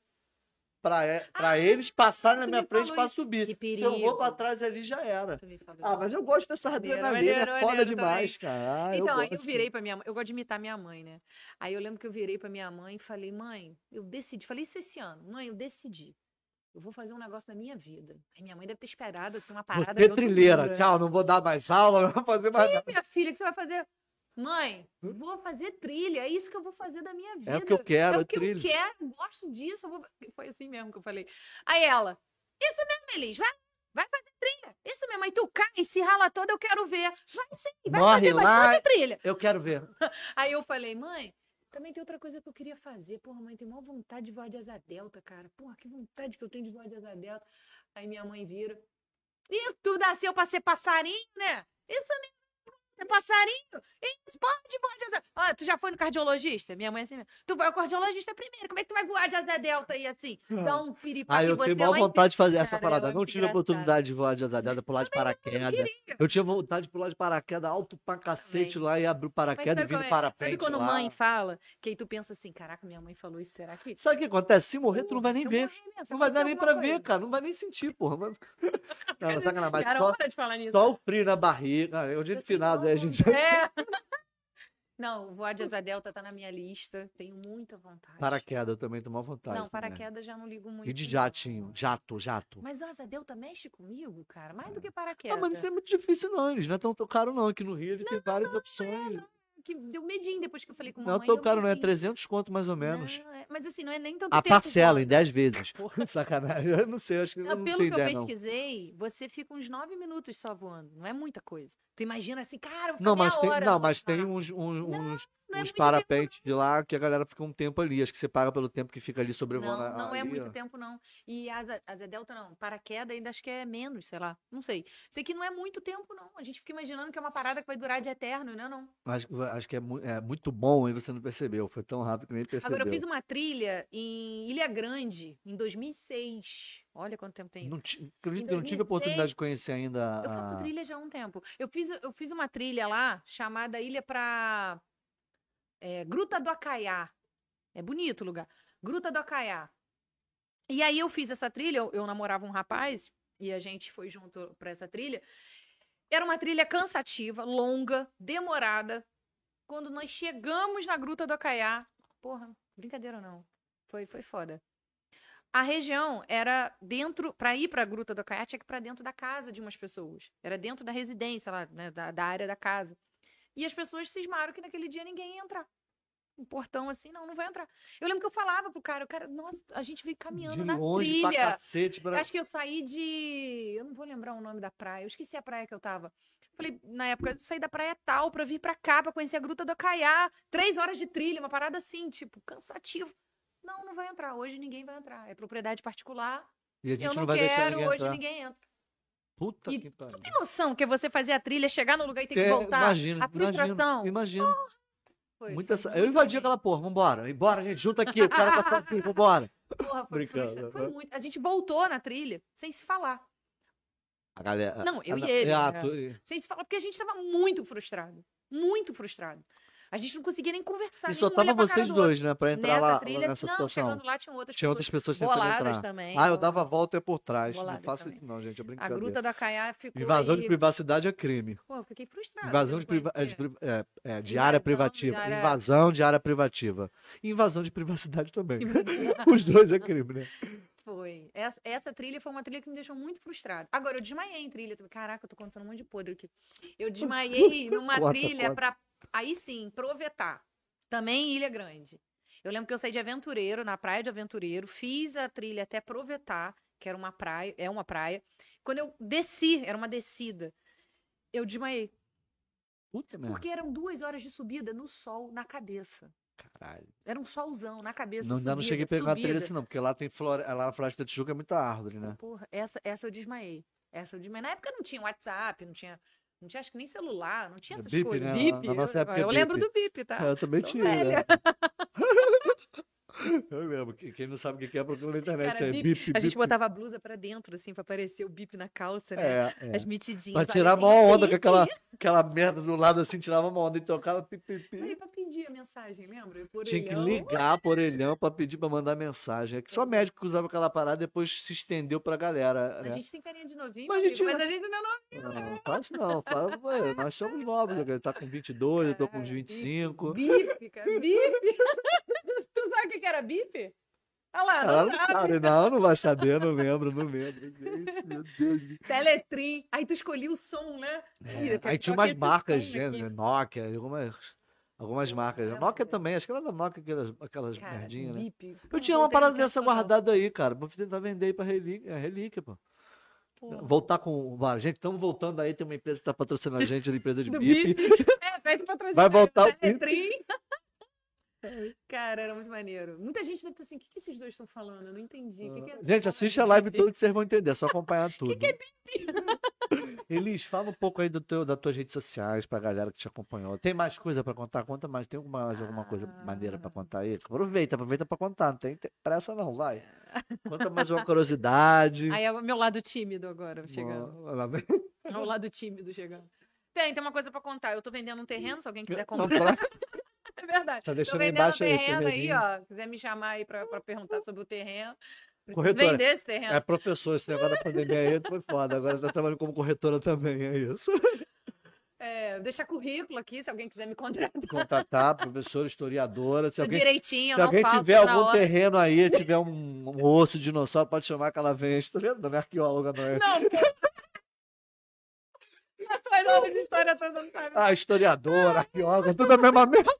pra, e- pra Ah, eles passarem na minha frente isso. subir. Se eu vou pra trás ali, já era. Ah, mas eu gosto dessa adrenalina, é foda demais, cara. Ah, eu Então, aí eu gosto. virei pra minha mãe. Eu gosto de imitar minha mãe, né? Aí eu lembro que eu virei pra minha mãe e falei, mãe, eu decidi. Falei isso esse ano. Mãe, eu decidi. Eu vou fazer um negócio na minha vida. Aí minha mãe deve ter esperado, assim, uma parada. Você trilheira, mundo, né? tchau, não vou dar mais aula, não vou fazer mais Ih, nada. minha filha, o que você vai fazer? Mãe, vou fazer trilha. É isso que eu vou fazer da minha vida. É o que eu quero, É é o que trilha. eu quero, eu gosto disso. eu vou- <laughs> Foi assim mesmo que eu falei. Aí ela, isso mesmo, Elis, vai, vai fazer trilha. Isso mesmo. Aí tu cai e se rala toda, eu quero ver. Vai sim, vai Morre fazer, lá. fazer trilha. Eu quero ver. <laughs> Aí eu falei, mãe, também tem outra coisa que eu queria fazer. Porra, mãe, tem maior vontade de voar de asa delta, cara. Porra, que vontade que eu tenho de voar de asa delta. Aí minha mãe vira. Isso, tu nasceu pra ser passarinho, né? Isso mesmo. É passarinho? Isso, pode voar de asa... Ó, tu já foi no cardiologista? Minha mãe é assim mesmo. Tu vai ao cardiologista primeiro. Como é que tu vai voar de asa delta aí assim? Dá um piripaque Ah, eu tenho maior vontade de fazer essa parada. eu Não tive a oportunidade de voar de asadela, pular de paraquedas. Eu tinha vontade de pular de paraquedas alto pra cacete lá e abrir o paraquedas e vir no é? parapente sabe quando mãe fala? Que aí tu pensa assim, caraca, minha mãe falou isso, será que... Sabe o que acontece? Se morrer, tu não vai nem ver. Não vai dar nem pra ver, cara. Não vai nem sentir, porra. <laughs> Não, sacanagem. Só, só o frio na barriga. Ah, É o dia de finado, a gente. É. Não, voar de asa delta tá na minha lista. Tenho muita vontade. Paraquedas, eu também tô mal vontade. Não, também. paraquedas já não ligo muito. E de não. jatinho. Jato, jato. Mas a asa delta mexe comigo, cara. Mais do que Ah, paraquedas. mas isso é muito difícil, não. Eles não é tão tão caro, não. Aqui no Rio ele tem várias opções. Que deu medinho depois que eu falei com Não é mamãe. tão deu caro, não. É medinho. 300 conto mais ou menos. Não, é- Mas assim, não é nem tanto A tempo parcela em voando. 10 vezes. <laughs> Sacanagem. Eu não sei, acho que eu Não, não pelo que eu ideia, não. pesquisei, você fica uns nove minutos só voando. Não é muita coisa. Tu imagina assim, cara, eu vou ficar Não, mas tem, hora não, mas tem uns, uns, uns, não é uns tempo, parapentes de lá que a galera fica um tempo ali. Acho que você paga pelo tempo que fica ali Não, sobrevoando. não é ali, muito ó. tempo, não. E asa, asa delta, não. Paraquedas ainda acho que é menos, sei lá. Não sei. Sei que não é muito tempo, não. A gente fica imaginando que é uma parada que vai durar de eterno, não é não. Acho, acho que é, mu- é muito bom e você não percebeu. Foi tão rápido que nem percebeu. Agora, eu fiz uma trilha em Ilha Grande, em 2006. Olha quanto tempo tem. Não, acredito que eu não tive a 2006, oportunidade de conhecer ainda Eu faço a... trilha já há um tempo. Eu fiz, eu fiz uma trilha lá chamada Ilha pra. É, Gruta do Acaiá. É bonito o lugar. Gruta do Acaiá. E aí eu fiz essa trilha, eu, eu namorava um rapaz e a gente foi junto pra essa trilha. Era uma trilha cansativa, longa, demorada. Quando nós chegamos na Gruta do Acaiá, porra, brincadeira não. Foi, foi foda. A região era dentro, para ir para a Gruta do Acaiá, tinha que ir para dentro da casa de umas pessoas. Era dentro da residência lá, né, da, da área da casa. E as pessoas cismaram que naquele dia ninguém ia entrar. Um portão assim, não, não vai entrar. Eu lembro que eu falava pro cara, o cara, nossa, a gente veio caminhando De na longe pra trilha. cacete. Pra... Acho que eu saí de. Eu não vou lembrar o nome da praia. Eu esqueci a praia que eu tava. Falei, na época, eu saí da praia tal pra vir pra cá, pra conhecer a Gruta do Acaiá. Três horas de trilha, uma parada assim, tipo, cansativo. Não, não vai entrar. Hoje ninguém vai entrar. É propriedade particular. E a gente Eu não, não, vai deixar quero, ninguém hoje entrar. ninguém entra. Puta E que pariu. Tem noção que é você fazer a trilha, chegar no lugar e ter que É, voltar? Imagina, a frustração. imagina. Foi, Muita... foi sa- Eu invadi aquela porra, vambora. Embora, gente, junta aqui, o cara tá sozinho, vambora. Porra, foi, Brincando, frustra- foi né? muito. A gente voltou na trilha sem se falar. A galera. Não, eu a- e ele, Ah, né? tu- Sem se falar, porque a gente tava muito frustrado. Muito frustrado. A gente não conseguia nem conversar. E nem só tava vocês do dois, né? Pra entrar Nessa lá, trilha, nessa não, situação. chegando lá tinham outras Tinha outras pessoas pessoas tentando entrar. também. Ah, eu dava a volta e por trás. Não Boladas faço também. isso, não, gente. É A brincadeira. gruta da Caiá ficou Invasão aí. de privacidade é crime. Pô, eu fiquei frustrada. Invasão de, não priva- é, de é, é, de Invasão área de privativa. área- Invasão de área privativa. Invasão de privacidade também. <laughs> Os dois é crime, né? Foi. Essa, essa trilha foi uma trilha que me deixou muito frustrada. Agora, eu desmaiei em trilha. Caraca, eu tô contando um monte de podre aqui. Eu desmaiei <laughs> numa trilha pra. Aí sim, provetar. Também em Ilha Grande. Eu lembro que eu saí de Aventureiro, na praia de Aventureiro, fiz a trilha até Provetar, que era uma praia, é uma praia. Quando eu desci, era uma descida, eu desmaiei. Puta merda. Porque eram duas horas de subida no sol, na cabeça. Caralho. Era um solzão na cabeça. Não, ainda não cheguei a pegar uma trilha subida. assim, não, porque lá tem flore... lá na Floresta da Tijuca é muita árvore, né? Porra, essa, essa eu desmaiei. Essa eu desmaiei. Na época não tinha WhatsApp, não tinha, não tinha acho que nem celular, não tinha essas Bip, coisas. né? Bip. Na nossa eu, época eu lembro do bip, tá? eu também Tô tinha. velha. né? <laughs> Eu lembro. que- Quem não sabe o que é, procura na internet. Cara, é bip. bip, A gente bip. botava a blusa pra dentro, assim, pra aparecer o bip na calça, né? É, é. As mitidinhas. Pra tirar a bip, maior onda com aquela, aquela merda do lado assim, tirava uma onda e tocava pi, pi, pi. Aí pra pedir a mensagem, lembra? Por Tinha que ligar pro orelhão pra pedir pra mandar mensagem. É que só médico que usava aquela parada depois se estendeu pra galera. A Né? gente tem carinha de novinho, Mas mas, a gente- mas a gente não é novinho. Não, faz não. Fala, ué, nós somos novos. Ele tá com 22, eu tô com uns Caralho, 25. Bip, cara. Bip. tu sabe o que era bip? Olha lá, Ela não não sabe. sabe, não, não vai saber, não lembro, não lembro. Gente, meu Deus. Teletrim. Aí tu escolhia o som, né? É, aí tinha umas marcas, aqui. Nokia, algumas, algumas marcas. A caramba, Nokia também, acho que era da Nokia, aquelas, aquelas Cara, merdinhas, né? bip. Eu tinha uma parada dessa guardada aí, cara. Vou tentar vender aí pra relíquia, é relíquia, pô. Pô. Voltar com. Vai, Gente, estamos voltando aí. Tem uma empresa que tá patrocinando a gente, a empresa de <laughs> BIP. É, pede pra trazer. Vai voltar o bip. <laughs> Cara, era muito maneiro. Muita gente deve estar assim, o que, que esses dois estão falando? Eu não entendi. Que que é Gente, porra assiste a live bip? toda que vocês vão entender, é só acompanhar <laughs> tudo. O que, é Elis, fala um pouco aí do teu, das tuas redes sociais pra galera que te acompanhou. Tem mais coisa pra contar? Conta mais. Tem alguma, mais alguma coisa maneira pra contar aí? Aproveita, aproveita pra contar. Não tem pressa, não, vai. Conta mais uma curiosidade. Aí é o meu lado tímido agora chegando. É o lado tímido chegando. Tem, tem uma coisa pra contar. Eu tô vendendo um terreno, se alguém quiser comprar. pra- <laughs> É verdade. Tá Tô deixando aí vendendo um embaixo aí. terreno aí, terreninho. ó. Quiser me chamar aí pra, pra perguntar sobre o terreno. Corretora. vender esse terreno. É professor, esse negócio da pandemia aí foi foda. Agora tá trabalhando como corretora também, é isso. É, deixa currículo aqui, se alguém quiser me contratar. Contratar, professora, historiadora. Se Sou alguém, direitinho, se alguém tiver algum terreno aí, tiver um, um osso de dinossauro, pode chamar que ela vem. Tá vendo? Não é arqueóloga, não é? Não, aula <laughs> de história toda não sabe. Ah, historiadora, arqueóloga, tudo a mesma merda.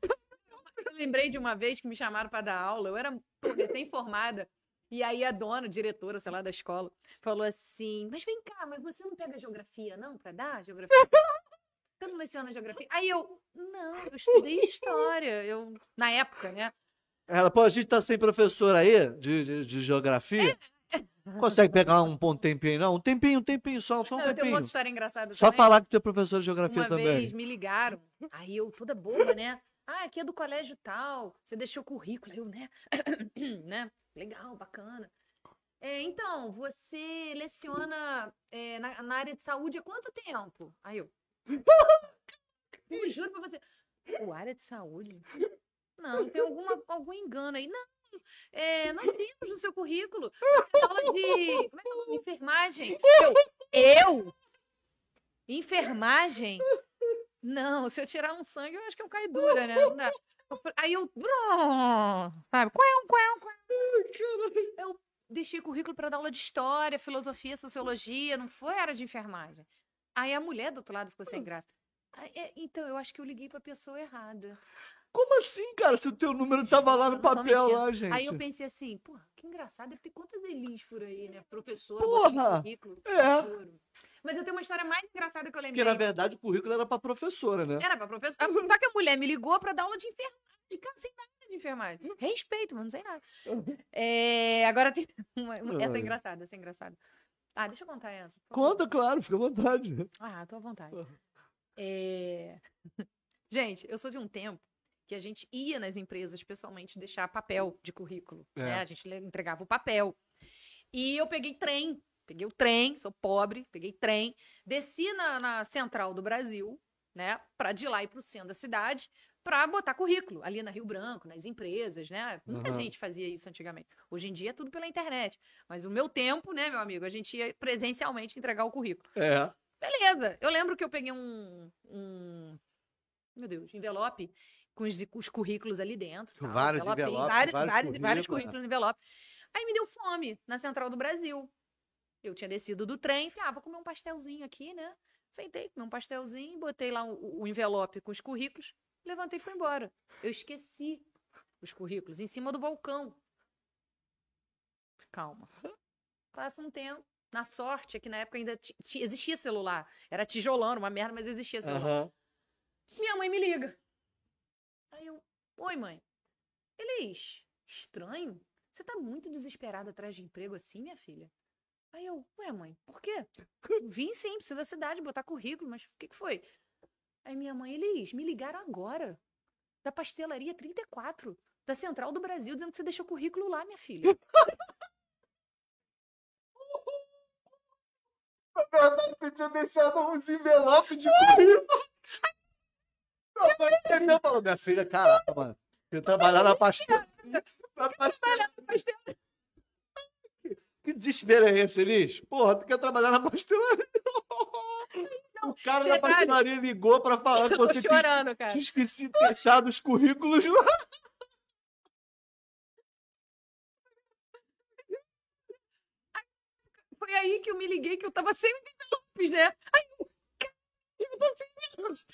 Eu lembrei de uma vez que me chamaram para dar aula, eu era recém-formada. E aí a dona, diretora, sei lá, da escola, falou assim: Mas vem cá, mas você não pega geografia, não, para dar geografia? <laughs> Você não leciona geografia? Aí eu, não, eu estudei história. Eu, na época, né? Ela, pô, a gente tá sem professor aí de, de, de geografia. Consegue pegar um, um tempinho aí, não? Um tempinho, um tempinho, só, só um Não, eu tenho um tempinho. história engraçada Só também. falar que tu é professor de geografia Uma também. vez me ligaram, aí eu toda boba, né? Ah, aqui é do colégio tal, você deixou o currículo, eu, né? <coughs> né? Legal, bacana. É, então, você leciona é, na, na área de saúde há quanto tempo? Aí eu. <laughs> eu juro pra você. O área de saúde? Não, tem alguma, algum engano aí. Não, é, nós vimos no seu currículo. Você dá aula de. Como é que é o nome? Enfermagem. Eu? Eu? Enfermagem? Não, se eu tirar um sangue, eu acho que eu caio dura, né? Aí eu. Sabe? Quão, quão, quão. Eu deixei currículo para dar aula de história, filosofia, sociologia, não foi área de enfermagem. Aí a mulher do outro lado ficou sem graça. Aí, é, Então, eu acho que eu liguei pra pessoa errada. Como assim, cara? Se o teu número tava lá no papel lá, gente. Aí eu pensei assim, porra, que engraçado, deve ter quantas delícias por aí, né? Professora, Porra! currículo. É. juro. Mas eu tenho uma história mais engraçada que eu Porque, lembrei. na verdade, o currículo era pra professora, né? Era pra professora. Só que a mulher me ligou pra dar aula de enfermagem. Cara, sem nada de enfermagem. Respeito, mas não sei nada. É, agora tem <laughs> uma, essa é engraçada, essa é engraçada. Ah, deixa eu contar essa. Conta, claro, fica à vontade. Ah, tô à vontade. É, <laughs> Gente, eu sou de um tempo que a gente ia nas empresas pessoalmente deixar papel de currículo. É. né? A gente entregava o papel. E eu peguei trem Peguei o trem, sou pobre, peguei trem, desci na, na central do Brasil, né, para de lá ir pro centro da cidade, para botar currículo ali na Rio Branco, nas empresas, né? Muita Aham. gente fazia isso antigamente. Hoje em dia é tudo pela internet. Mas o meu tempo, né, meu amigo, a gente ia presencialmente entregar o currículo. É. Beleza. Eu lembro que eu peguei um, um meu Deus, envelope com os, os currículos ali dentro. tal, Vários envelopes, vários, vários vários, currículos, currículos no envelope. Aí me deu fome na Central do Brasil. Eu tinha descido do trem, falei, ah, vou comer um pastelzinho aqui, né? Sentei, comi um pastelzinho, botei lá o, o envelope com os currículos, levantei e fui embora. Eu esqueci os currículos em cima do balcão. Calma. Passa um tempo. Na sorte é que na época ainda ti- ti- existia celular. Era tijolão, uma merda, mas existia celular. Aham. Minha mãe me liga. Aí eu, oi mãe. Elis, estranho. Você tá muito desesperada atrás de emprego assim, minha filha? Aí eu, ué mãe, por quê? <laughs> Vim sim, preciso da cidade, botar currículo, mas o que que foi? Aí minha mãe, Elis, me ligaram agora. Da pastelaria 34, da Central do Brasil, dizendo que você deixou currículo lá, minha filha. <laughs> Na verdade, você tinha deixado uns envelopes de currículo. <laughs> Minha mãe entendeu, falou, minha filha, caraca, mano. Eu trabalhar na pastelaria. Na pastelaria. Que desespero é esse, Elis? Porra, tu quer trabalhar na pastelaria? o cara da detalhe. pastelaria ligou pra falar que você tinha, chorando, cara. tinha esquecido de deixar os currículos lá. Foi aí que eu me liguei que eu tava sem os envelopes, né? Aí eu, cara, eu tô sem envelopes.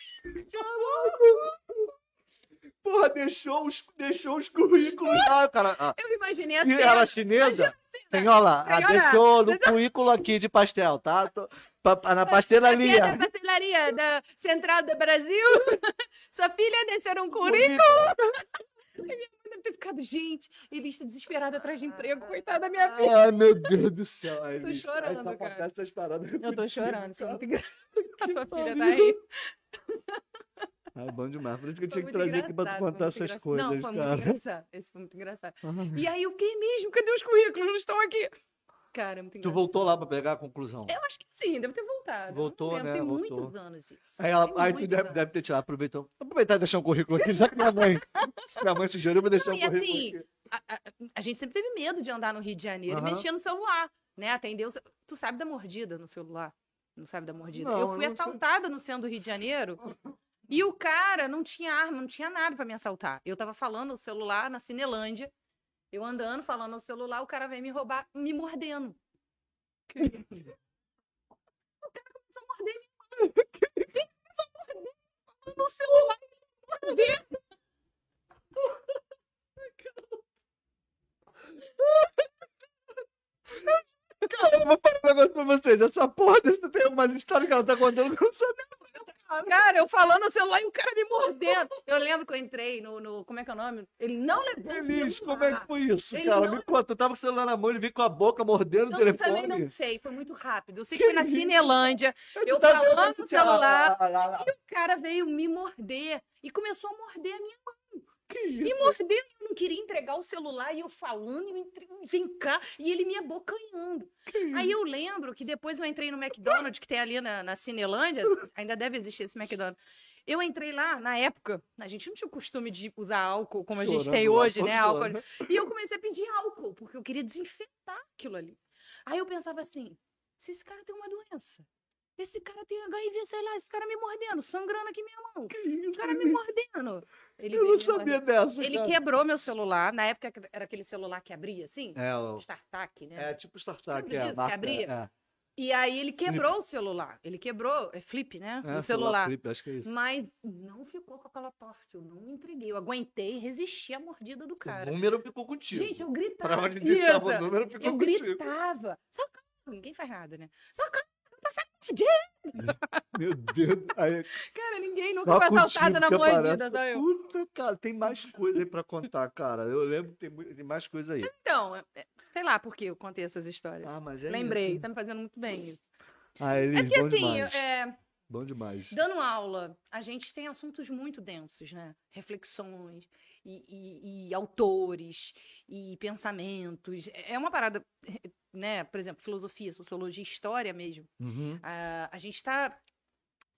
Porra, deixou os, deixou os currículos lá, cara. Ah, Eu imaginei a e ela chinesa? Senhora, ah, Senhora, deixou no currículo aqui de pastel, tá? Tô- pa- pa- Na pastelaria. Aqui é da pastelaria da Central do Brasil. <laughs> Sua filha deixou um currículo. Ai, <laughs> minha mãe deve ter ficado, gente, ele está desesperada atrás de emprego, coitada da minha filha. Ai, meu Deus do céu. <laughs> Ai, Tô bicho. chorando, Aí só cara. essas paradas Eu tô contigo, chorando, isso foi cara. muito engraçado. A tua filha tá pariu. aí. Ai, bom demais. Por isso que eu Foi tinha que muito trazer aqui pra tu contar muito essas engraçado. coisas, Não, foi muito cara. engraçado. Esse foi muito engraçado. Ai. E aí eu fiquei mesmo, cadê os currículos? Não estão aqui. Cara, é muito Tu engraçado. voltou lá pra pegar a conclusão. Eu acho que sim, deve ter voltado. Voltou, né? Tem Voltou. muitos anos isso. Aí, ela, Tem aí tu deve, deve ter tirado, aproveitou. Vou aproveitar e deixar um currículo aqui, já que minha mãe. <laughs> minha mãe sugeriu, eu vou deixar Não, um e currículo assim, aqui. a, a- a gente sempre teve medo de andar no Rio de Janeiro Aham. e mexer no celular, né? Atender o Tu sabe da mordida no celular? Não sabe da mordida? Não, eu fui eu não sei. assaltada no centro do Rio de Janeiro e o cara não tinha arma, não tinha nada pra me assaltar. Eu tava falando no celular na Cinelândia, eu andando, falando no celular, o cara veio me roubar, me mordendo. <laughs> O cara começou a morder minha mão. Ele começou a morder no celular, me mordendo. <laughs> Cara, eu vou falar um negócio pra vocês. Essa porra dessa tem umas histórias que ela tá contando que eu não sabia. Cara, eu falando no celular e o cara me mordendo. Eu lembro que eu entrei no. no- como é que é o nome? Ele não levou o celular. como é que foi isso, Ele cara? não- Me conta. Eu tava com o celular na mão, ele veio com a boca mordendo o Eu telefone. também não sei, foi muito rápido. Eu sei que foi na Cinelândia, eu Tá vendo falando no celular, cara? Lá, lá, lá. e o cara veio me morder e começou a morder a minha mão. Que Me isso? mordeu e eu não queria entregar o celular e eu falando, e eu entre... vem cá, e ele me abocanhando. Aí eu lembro que depois eu entrei no McDonald's, que tem ali na, na Cinelândia, ainda deve existir esse McDonald's. Eu entrei lá, na época, a gente não tinha o costume de usar álcool como a gente Chorando tem hoje, né? Álcool. chorando. E eu comecei a pedir álcool, porque eu queria desinfetar aquilo ali. Aí eu pensava assim: se esse cara tem uma doença, esse cara tem HIV, sei lá, esse cara me mordendo, sangrando aqui minha mão, o cara me mordendo. Ele Eu não me sabia mordendo. dessa, Ele cara. quebrou meu celular, na época era aquele celular que abria assim, É, o... StarTAC, né? é tipo startup, Lembra é que abria? É, E aí ele quebrou o celular, ele quebrou, é flip, né? é, o celular. flip, acho que é isso. Mas não ficou com aquela parte, eu não entreguei, eu aguentei, resisti à mordida do cara. O número ficou contigo. Gente, eu Pra gritava. onde digitava Isso. o número ficou Eu contigo. gritava. Socorro! Ninguém faz nada, né? Socorro! Tá mordida! <laughs> Meu Deus. Aí, Cara, ninguém nunca só foi contigo assaltada na mordida, aparece. só eu. Puta, cara, tem mais coisa aí pra contar, cara. Eu lembro que tem, tem mais coisa aí. Então, é- é- sei lá por que eu contei essas histórias. Ah, mas é Lembrei, isso. tá me fazendo muito bem isso. Ah, Elis, É que bom assim, demais. é, Bom demais. dando aula, a gente tem assuntos muito densos, né? Reflexões e, e- e autores e pensamentos. É uma parada. Né, por exemplo, filosofia, sociologia, história mesmo. Uhum. A, a gente está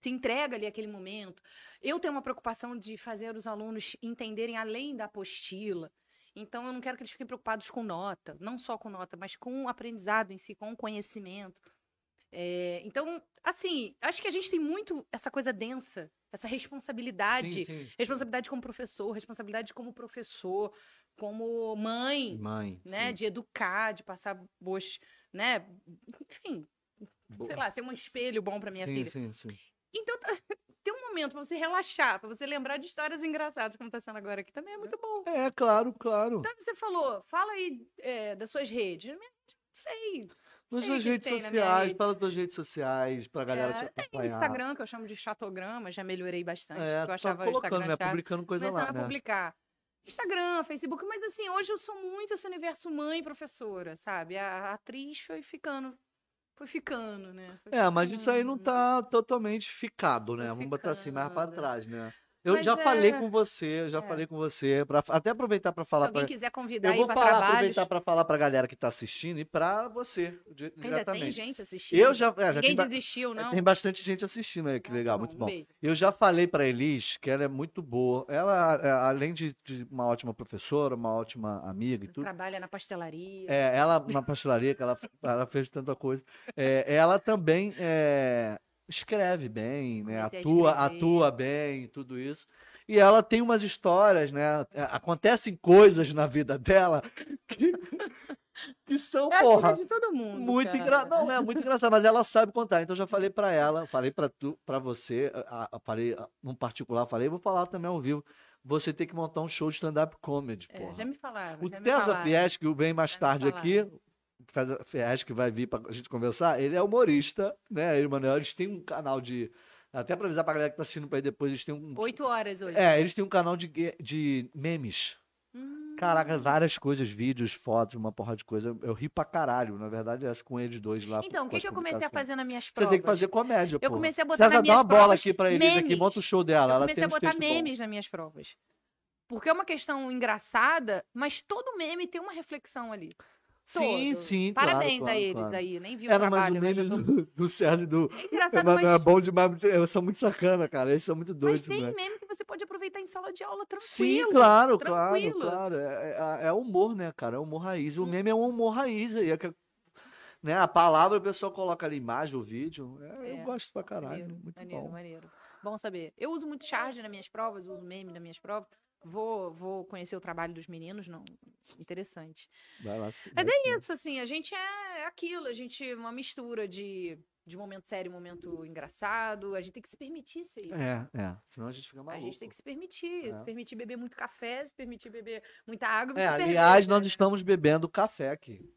se entrega ali aquele momento. Eu tenho uma preocupação de fazer os alunos entenderem além da apostila. Então, eu não quero que eles fiquem preocupados com nota, não só com nota, mas com o aprendizado em si, com o conhecimento. É, então, assim, acho que a gente tem muito essa coisa densa, essa responsabilidade. Sim, sim. Responsabilidade como professor, responsabilidade como professor, como mãe, Mãe. né? sim. De educar, de passar boas, né? Enfim, Boa. sei lá, ser um espelho bom para minha sim, filha. Sim, sim. Então, tá- <laughs> tem um momento pra você relaxar, pra você lembrar de histórias engraçadas, como tá sendo agora aqui, também é muito bom. É, claro, claro. Então, você falou, fala aí é, das suas redes. Não sei. Nas suas redes tem sociais, rede. fala das tuas redes sociais, pra galera É, te tem acompanhar. Instagram, que eu chamo de chatograma, já melhorei bastante. É, eu achava colocando, Instagram né? chato. Publicando coisa lá, a né? publicar. Instagram, Facebook, mas assim, hoje eu sou muito esse universo mãe professora, sabe? A, a atriz foi ficando. Foi ficando, né? Foi É, mas isso aí não ficando. tá totalmente ficado, né? Tá Vamos botar assim, mais pra trás, né? Eu Mas já falei é- com você, já é. falei com você, pra, até aproveitar Se falar alguém pra... quiser convidar Eu aí vou pra falar, trabalhos. aproveitar pra falar pra galera que tá assistindo e pra você, di- Ainda tem diretamente. gente assistindo. Eu já, é, já Ninguém tem, ba- desistiu, não? tem bastante gente assistindo aí, que Ah, legal, tá muito Um bom. beijo. Eu já falei pra Elis que ela é muito boa. Ela, é, além de, de uma ótima professora, uma ótima amiga e tudo, Trabalha na pastelaria. É, ela na pastelaria, que ela, ela fez tanta coisa. É, ela também é, escreve bem, né? Atua, atua bem, tudo isso. E ela tem umas histórias, né? é, Acontecem coisas na vida dela que, que são, <laughs> que porra, é de todo mundo. muito engraçado. Não, é muito engraçado, mas ela sabe contar. Então eu já falei pra ela, falei pra tu, para você, a, a, falei a- num particular, falei, vou falar também ao vivo. Você tem que montar um show de stand-up comedy, É, já me falaram. O César. Fies, que vem mais Já tarde aqui, Fies, que vai vir pra gente conversar, ele é humorista, né? Ele Manuel, eles têm um canal de. Até pra avisar pra galera que tá assistindo pra aí depois, eles têm um. Oito horas hoje. É, eles têm um canal de, de memes. Hum, Caraca, várias coisas, vídeos, fotos, uma porra de coisa. Eu, eu ri pra caralho, na verdade, essa com eles dois lá. Então, o que, que eu comecei a fazer nas minhas Você provas? tem que fazer comédia, Eu pô. comecei a botar César, nas dá uma bola aqui pra eles aqui, memes. monta o show dela. Eu Ela comecei a botar textos bons. memes nas minhas provas. Porque é uma questão engraçada, mas todo meme tem uma reflexão ali. Sim, Todo. sim, claro, Parabéns claro, a eles claro. aí. Nem vi o Era trabalho, o mas meme eu tô... do, do César e do, É É, engraçado, mas mas, é bom demais. Eles são muito sacana, cara. Eles são muito mas doidos, tem né? meme que você pode aproveitar em sala de aula tranquilo. Sim, claro, tranquilo. claro, claro. É, é, é humor, né, cara? É humor raiz. O Hum. meme é um humor raiz aí. É que, né, a palavra o pessoal coloca ali imagem, o vídeo. É, É, eu gosto pra caralho. Maneiro, muito maneiro, bom. maneiro. Bom saber. Eu uso muito charge nas minhas provas, uso meme nas minhas provas. Vou, vou conhecer o trabalho dos meninos, não. Interessante. Vai lá, Mas vai sim. Isso, assim, a gente é aquilo, a gente é uma mistura de, de momento sério e momento engraçado. A gente tem que se permitir ser isso. É, é. Senão a gente fica A maluco. gente tem que se permitir, É. se permitir beber muito café, se permitir beber muita água. É, aliás, cerveja, nós estamos bebendo café aqui.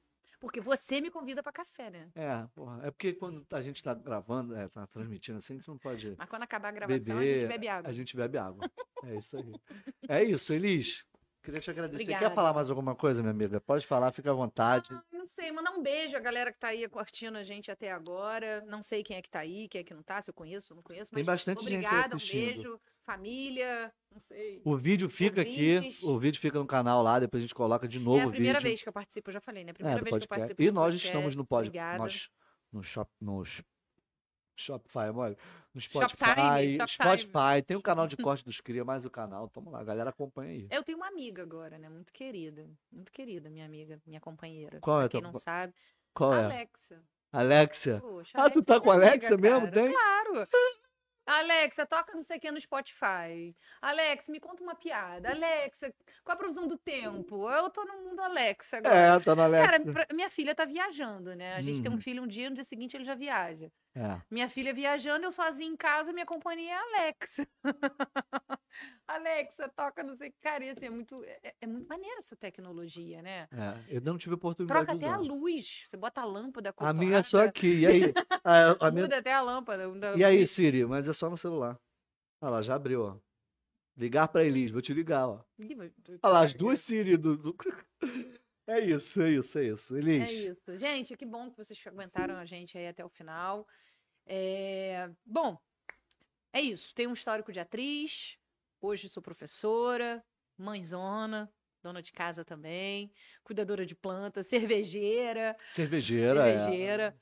Porque você me convida pra café, né? É, porra. É porque quando a gente tá gravando, é, tá transmitindo assim, a gente não pode. Mas quando acabar a gravação, a Beber, gente bebe água. A gente bebe água. É isso aí. É isso, Elis. Queria te agradecer. Quer Obrigada. falar mais alguma coisa, minha amiga? Pode falar, fica à vontade. Ah, não sei, mandar um beijo à galera que tá aí curtindo a gente até agora. Não sei quem é que tá aí, quem é que não tá, se eu conheço ou não conheço, Tem bastante gente obrigada, um assistindo. beijo, família, não sei. O vídeo fica aqui, o vídeo fica no canal lá, depois a gente coloca de novo é a o primeira vídeo. vez que eu participo, eu já falei, né? A É, primeira do vez que eu podcast. participo E nós podcast. estamos no pod, Obrigada. nós no shop, nos Shopify, olha, no Shoptime, Spotify, Shoptime. Spotify, tem o canal de <laughs> corte dos cria, mais o canal, tamo lá, a galera acompanha aí. Eu tenho uma amiga agora, né? Muito querida. Muito querida, minha amiga, minha companheira. Qual é pra a quem tua não sabe. Qual é? Alexia. Alexia. Poxa, Ah, tu tá é com a Alexia amiga, mesmo? cara. Tem? Claro. <laughs> Alexa, toca não sei o que no Spotify. Alexa, me conta uma piada. Alexa, qual a previsão do tempo? Eu tô no mundo Alexa agora. É, tá na Alexia. Cara, minha filha tá viajando, né? A gente tem Uhum. um filho um dia, no dia seguinte ele já viaja. É. Minha filha viajando, eu sozinha em casa, minha companhia é a Alexa. <laughs> Alexa, toca não sei o que. Cara, assim, é muito, é, é muito maneira essa tecnologia, né? É, eu não tive oportunidade Troca até a luz. Você bota a lâmpada A minha é só aqui. E aí? A, <laughs> a minha... Muda até a lâmpada. da- E aí, Siri? Mas é só no celular. Olha lá, já abriu, ó. Ligar pra Elis, vou te ligar, ó. Olha lá, as duas Siri do. do- <laughs> É isso, é isso, é isso. Elis. É isso. Gente, que bom que vocês aguentaram a gente aí até o final. É, Bom, é isso. Tenho um histórico de atriz. Hoje sou professora, mãezona, dona de casa também, cuidadora de plantas, cervejeira, Cervejeira. é. cervejeira,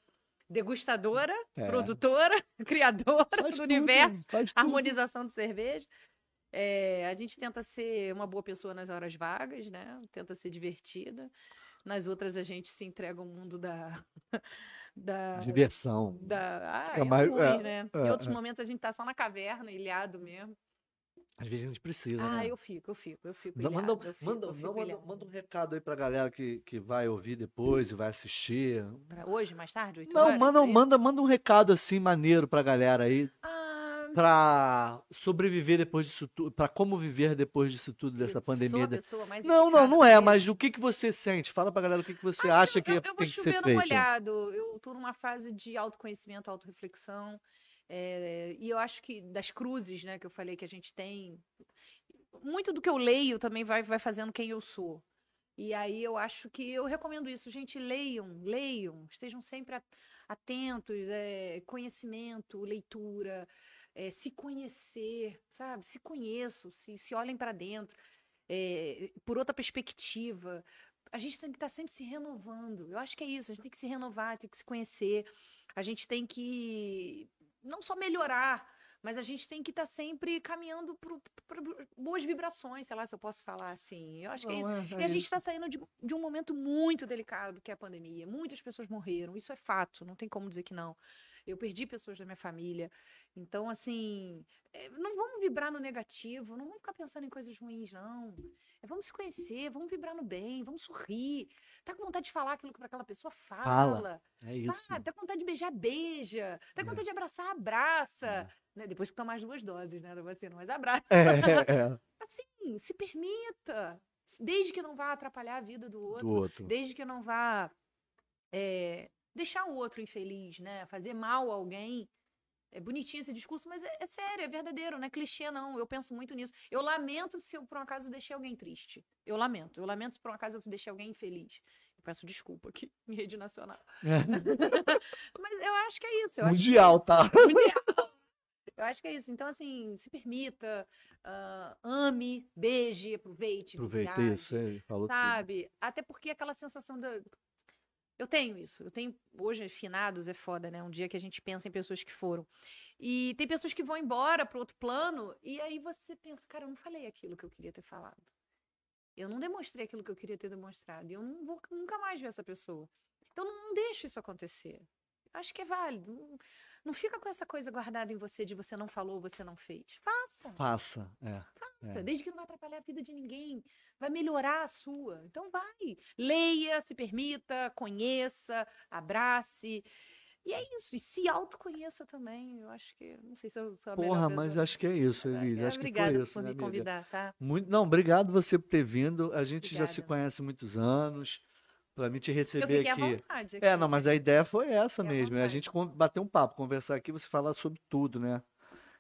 degustadora, É. produtora, <laughs> criadora Faz do tudo, universo, tudo. harmonização de cerveja. É, a gente tenta ser uma boa pessoa nas horas vagas, né? Tenta ser divertida. Nas outras a gente se entrega ao mundo da <laughs> da Diversão. da ah, Fica é mais- ruim, é, né? é, em outros é. momentos a gente tá só na caverna, ilhado mesmo. Às vezes a gente precisa, Ah, né? eu fico, eu fico, eu fico Não, ilhado, manda, eu fico, manda, eu fico não, manda, um recado aí pra galera que, que vai ouvir depois e vai assistir. Pra hoje, mais tarde, 8 Não, horas? manda, é manda, manda um recado assim maneiro pra galera aí, Ah, pra sobreviver depois disso tudo, pra como viver depois disso tudo, dessa eu pandemia. Não, não, não é, mas o que, que você sente? Fala pra galera o que, que você acha que, eu, eu tem vou que ser chover no feito. molhado. Eu tô numa fase de autoconhecimento, autorreflexão. é, e eu acho que das cruzes, né, que eu falei que a gente tem, muito do que eu leio também vai, vai fazendo quem eu sou. E aí eu acho que eu recomendo isso, gente, leiam, leiam, estejam sempre atentos, é, conhecimento, leitura, é, se conhecer, sabe? Se conheçam, se, se olhem para dentro, é, por outra perspectiva. A gente tem que estar sempre se renovando. Eu acho que é isso, a gente tem que se renovar, tem que se conhecer, a gente tem que não só melhorar, mas a gente tem que estar sempre caminhando para boas vibrações, sei lá se eu posso falar assim. Eu acho que é isso. É- E é a gente isso. está saindo de, de um momento muito delicado, que é a pandemia. Muitas pessoas morreram, isso é fato, não tem como dizer que não. Eu perdi pessoas da minha família. Então, assim, eh, não vamos vibrar no negativo, não vamos ficar pensando em coisas ruins, não. É, vamos se conhecer, vamos vibrar no bem, vamos sorrir. Tá com vontade de falar aquilo para aquela pessoa? Fala. Fala. É isso. Tá, tá com vontade de beijar, beija. Tá com É. vontade de abraçar, abraça. É. Né? Depois que tomar as duas doses, né, da vacina, mas abraça. É, <laughs> é, Assim, se permita. Desde que não vá atrapalhar a vida do outro do outro. desde que não vá é, deixar o outro infeliz, né? Fazer mal a alguém. É bonitinho esse discurso, mas é, é sério, é verdadeiro, não é clichê, não. Eu penso muito nisso. Eu lamento se eu, por um acaso, deixei alguém triste. Eu lamento. Eu lamento se, por um acaso, eu deixei alguém infeliz. Eu peço desculpa aqui <laughs> em rede nacional. <laughs> Mas eu acho que é isso. Eu Mundial, acho tá? que é isso. <laughs> Mundial. Eu acho que é isso. Então, assim, se permita, ah, ame, beije, aproveite. Aproveita novidade isso, ele falou tudo. sabe? Até porque aquela sensação da. Eu tenho isso. Eu tenho. Hoje, finados é foda, né? Um dia que a gente pensa em pessoas que foram. E tem pessoas que vão embora para outro plano, e aí você pensa, cara, eu não falei aquilo que eu queria ter falado. Eu não demonstrei aquilo que eu queria ter demonstrado. E eu não vou nunca mais ver essa pessoa. Então não, deixa isso acontecer. Acho que é válido. Não, não fica com essa coisa guardada em você de você não falou, você não fez. Faça. Faça. É. Faça, É. desde que não vai atrapalhar a vida de ninguém. Vai melhorar a sua. Então vai. Leia, se permita, conheça, abrace. E é isso. E se autoconheça também. Eu acho que. Não sei se eu sou a Porra, mas acho que é isso, Eu acho Elise. que é. Acho que Obrigada foi isso, por né, me amiga? convidar, tá? Muito, não, obrigado você por ter vindo. A gente já se Obrigada. conhece há muitos anos. Pra mim te receber aqui. vontade. É, aqui. não, mas a ideia foi essa Fiquei mesmo. É a vontade. gente bater um papo, conversar aqui, você falar sobre tudo, né?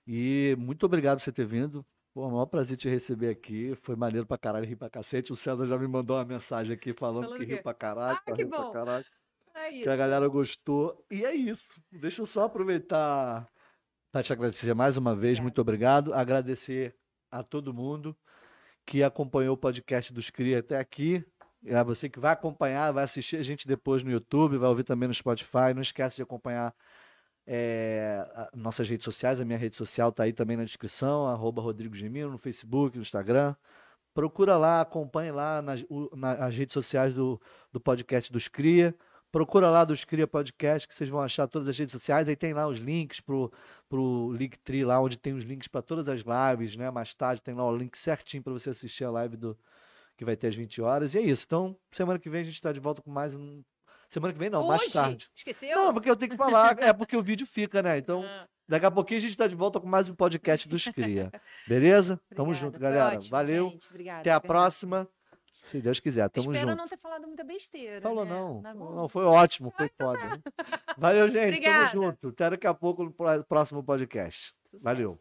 E muito obrigado por você ter vindo. Pô, é um maior prazer te receber aqui. Foi maneiro pra caralho, ri pra cacete. O César já me mandou uma mensagem aqui falando Falando que o riu pra caralho, Ah, que bom. caralho, É que a galera gostou. E é isso. Deixa eu só aproveitar para te agradecer mais uma vez. Obrigada. Muito obrigado. Agradecer a todo mundo que acompanhou o podcast dos Cria até aqui. É você que vai acompanhar, vai assistir a gente depois no YouTube, vai ouvir também no Spotify. Não esquece de acompanhar é, nossas redes sociais. A minha rede social está aí também na descrição, arroba Rodrigo Gemino, no Facebook, no Instagram. Procura lá, acompanhe lá nas, nas redes sociais do, do podcast dos Cria. Procura lá dos Cria Podcast, que vocês vão achar todas as redes sociais. Aí tem lá os links pro, pro Linktree, lá onde tem os links para todas as lives, né? Mais tarde tem lá o link certinho para você assistir a live do que vai ter às 20 horas. E é isso. Então, semana que vem a gente está de volta com mais um. Semana que vem não, mais Hoje? tarde. Esqueceu? Não, porque eu tenho que falar. <laughs> É porque o vídeo fica, né? Então, Ah, daqui a pouquinho a gente está de volta com mais um podcast dos Cria. Beleza? Tamo obrigada, junto, foi galera. ótimo, Valeu. gente, obrigada, Até a próxima. Se Deus quiser. Tamo Espero junto. não ter falado muita besteira. Falou né? não. Tá? Não, foi ótimo, foi foda. né? Valeu, gente. Tamo Obrigada. junto. Até daqui a pouco no pró- próximo podcast. Sucesso. Valeu.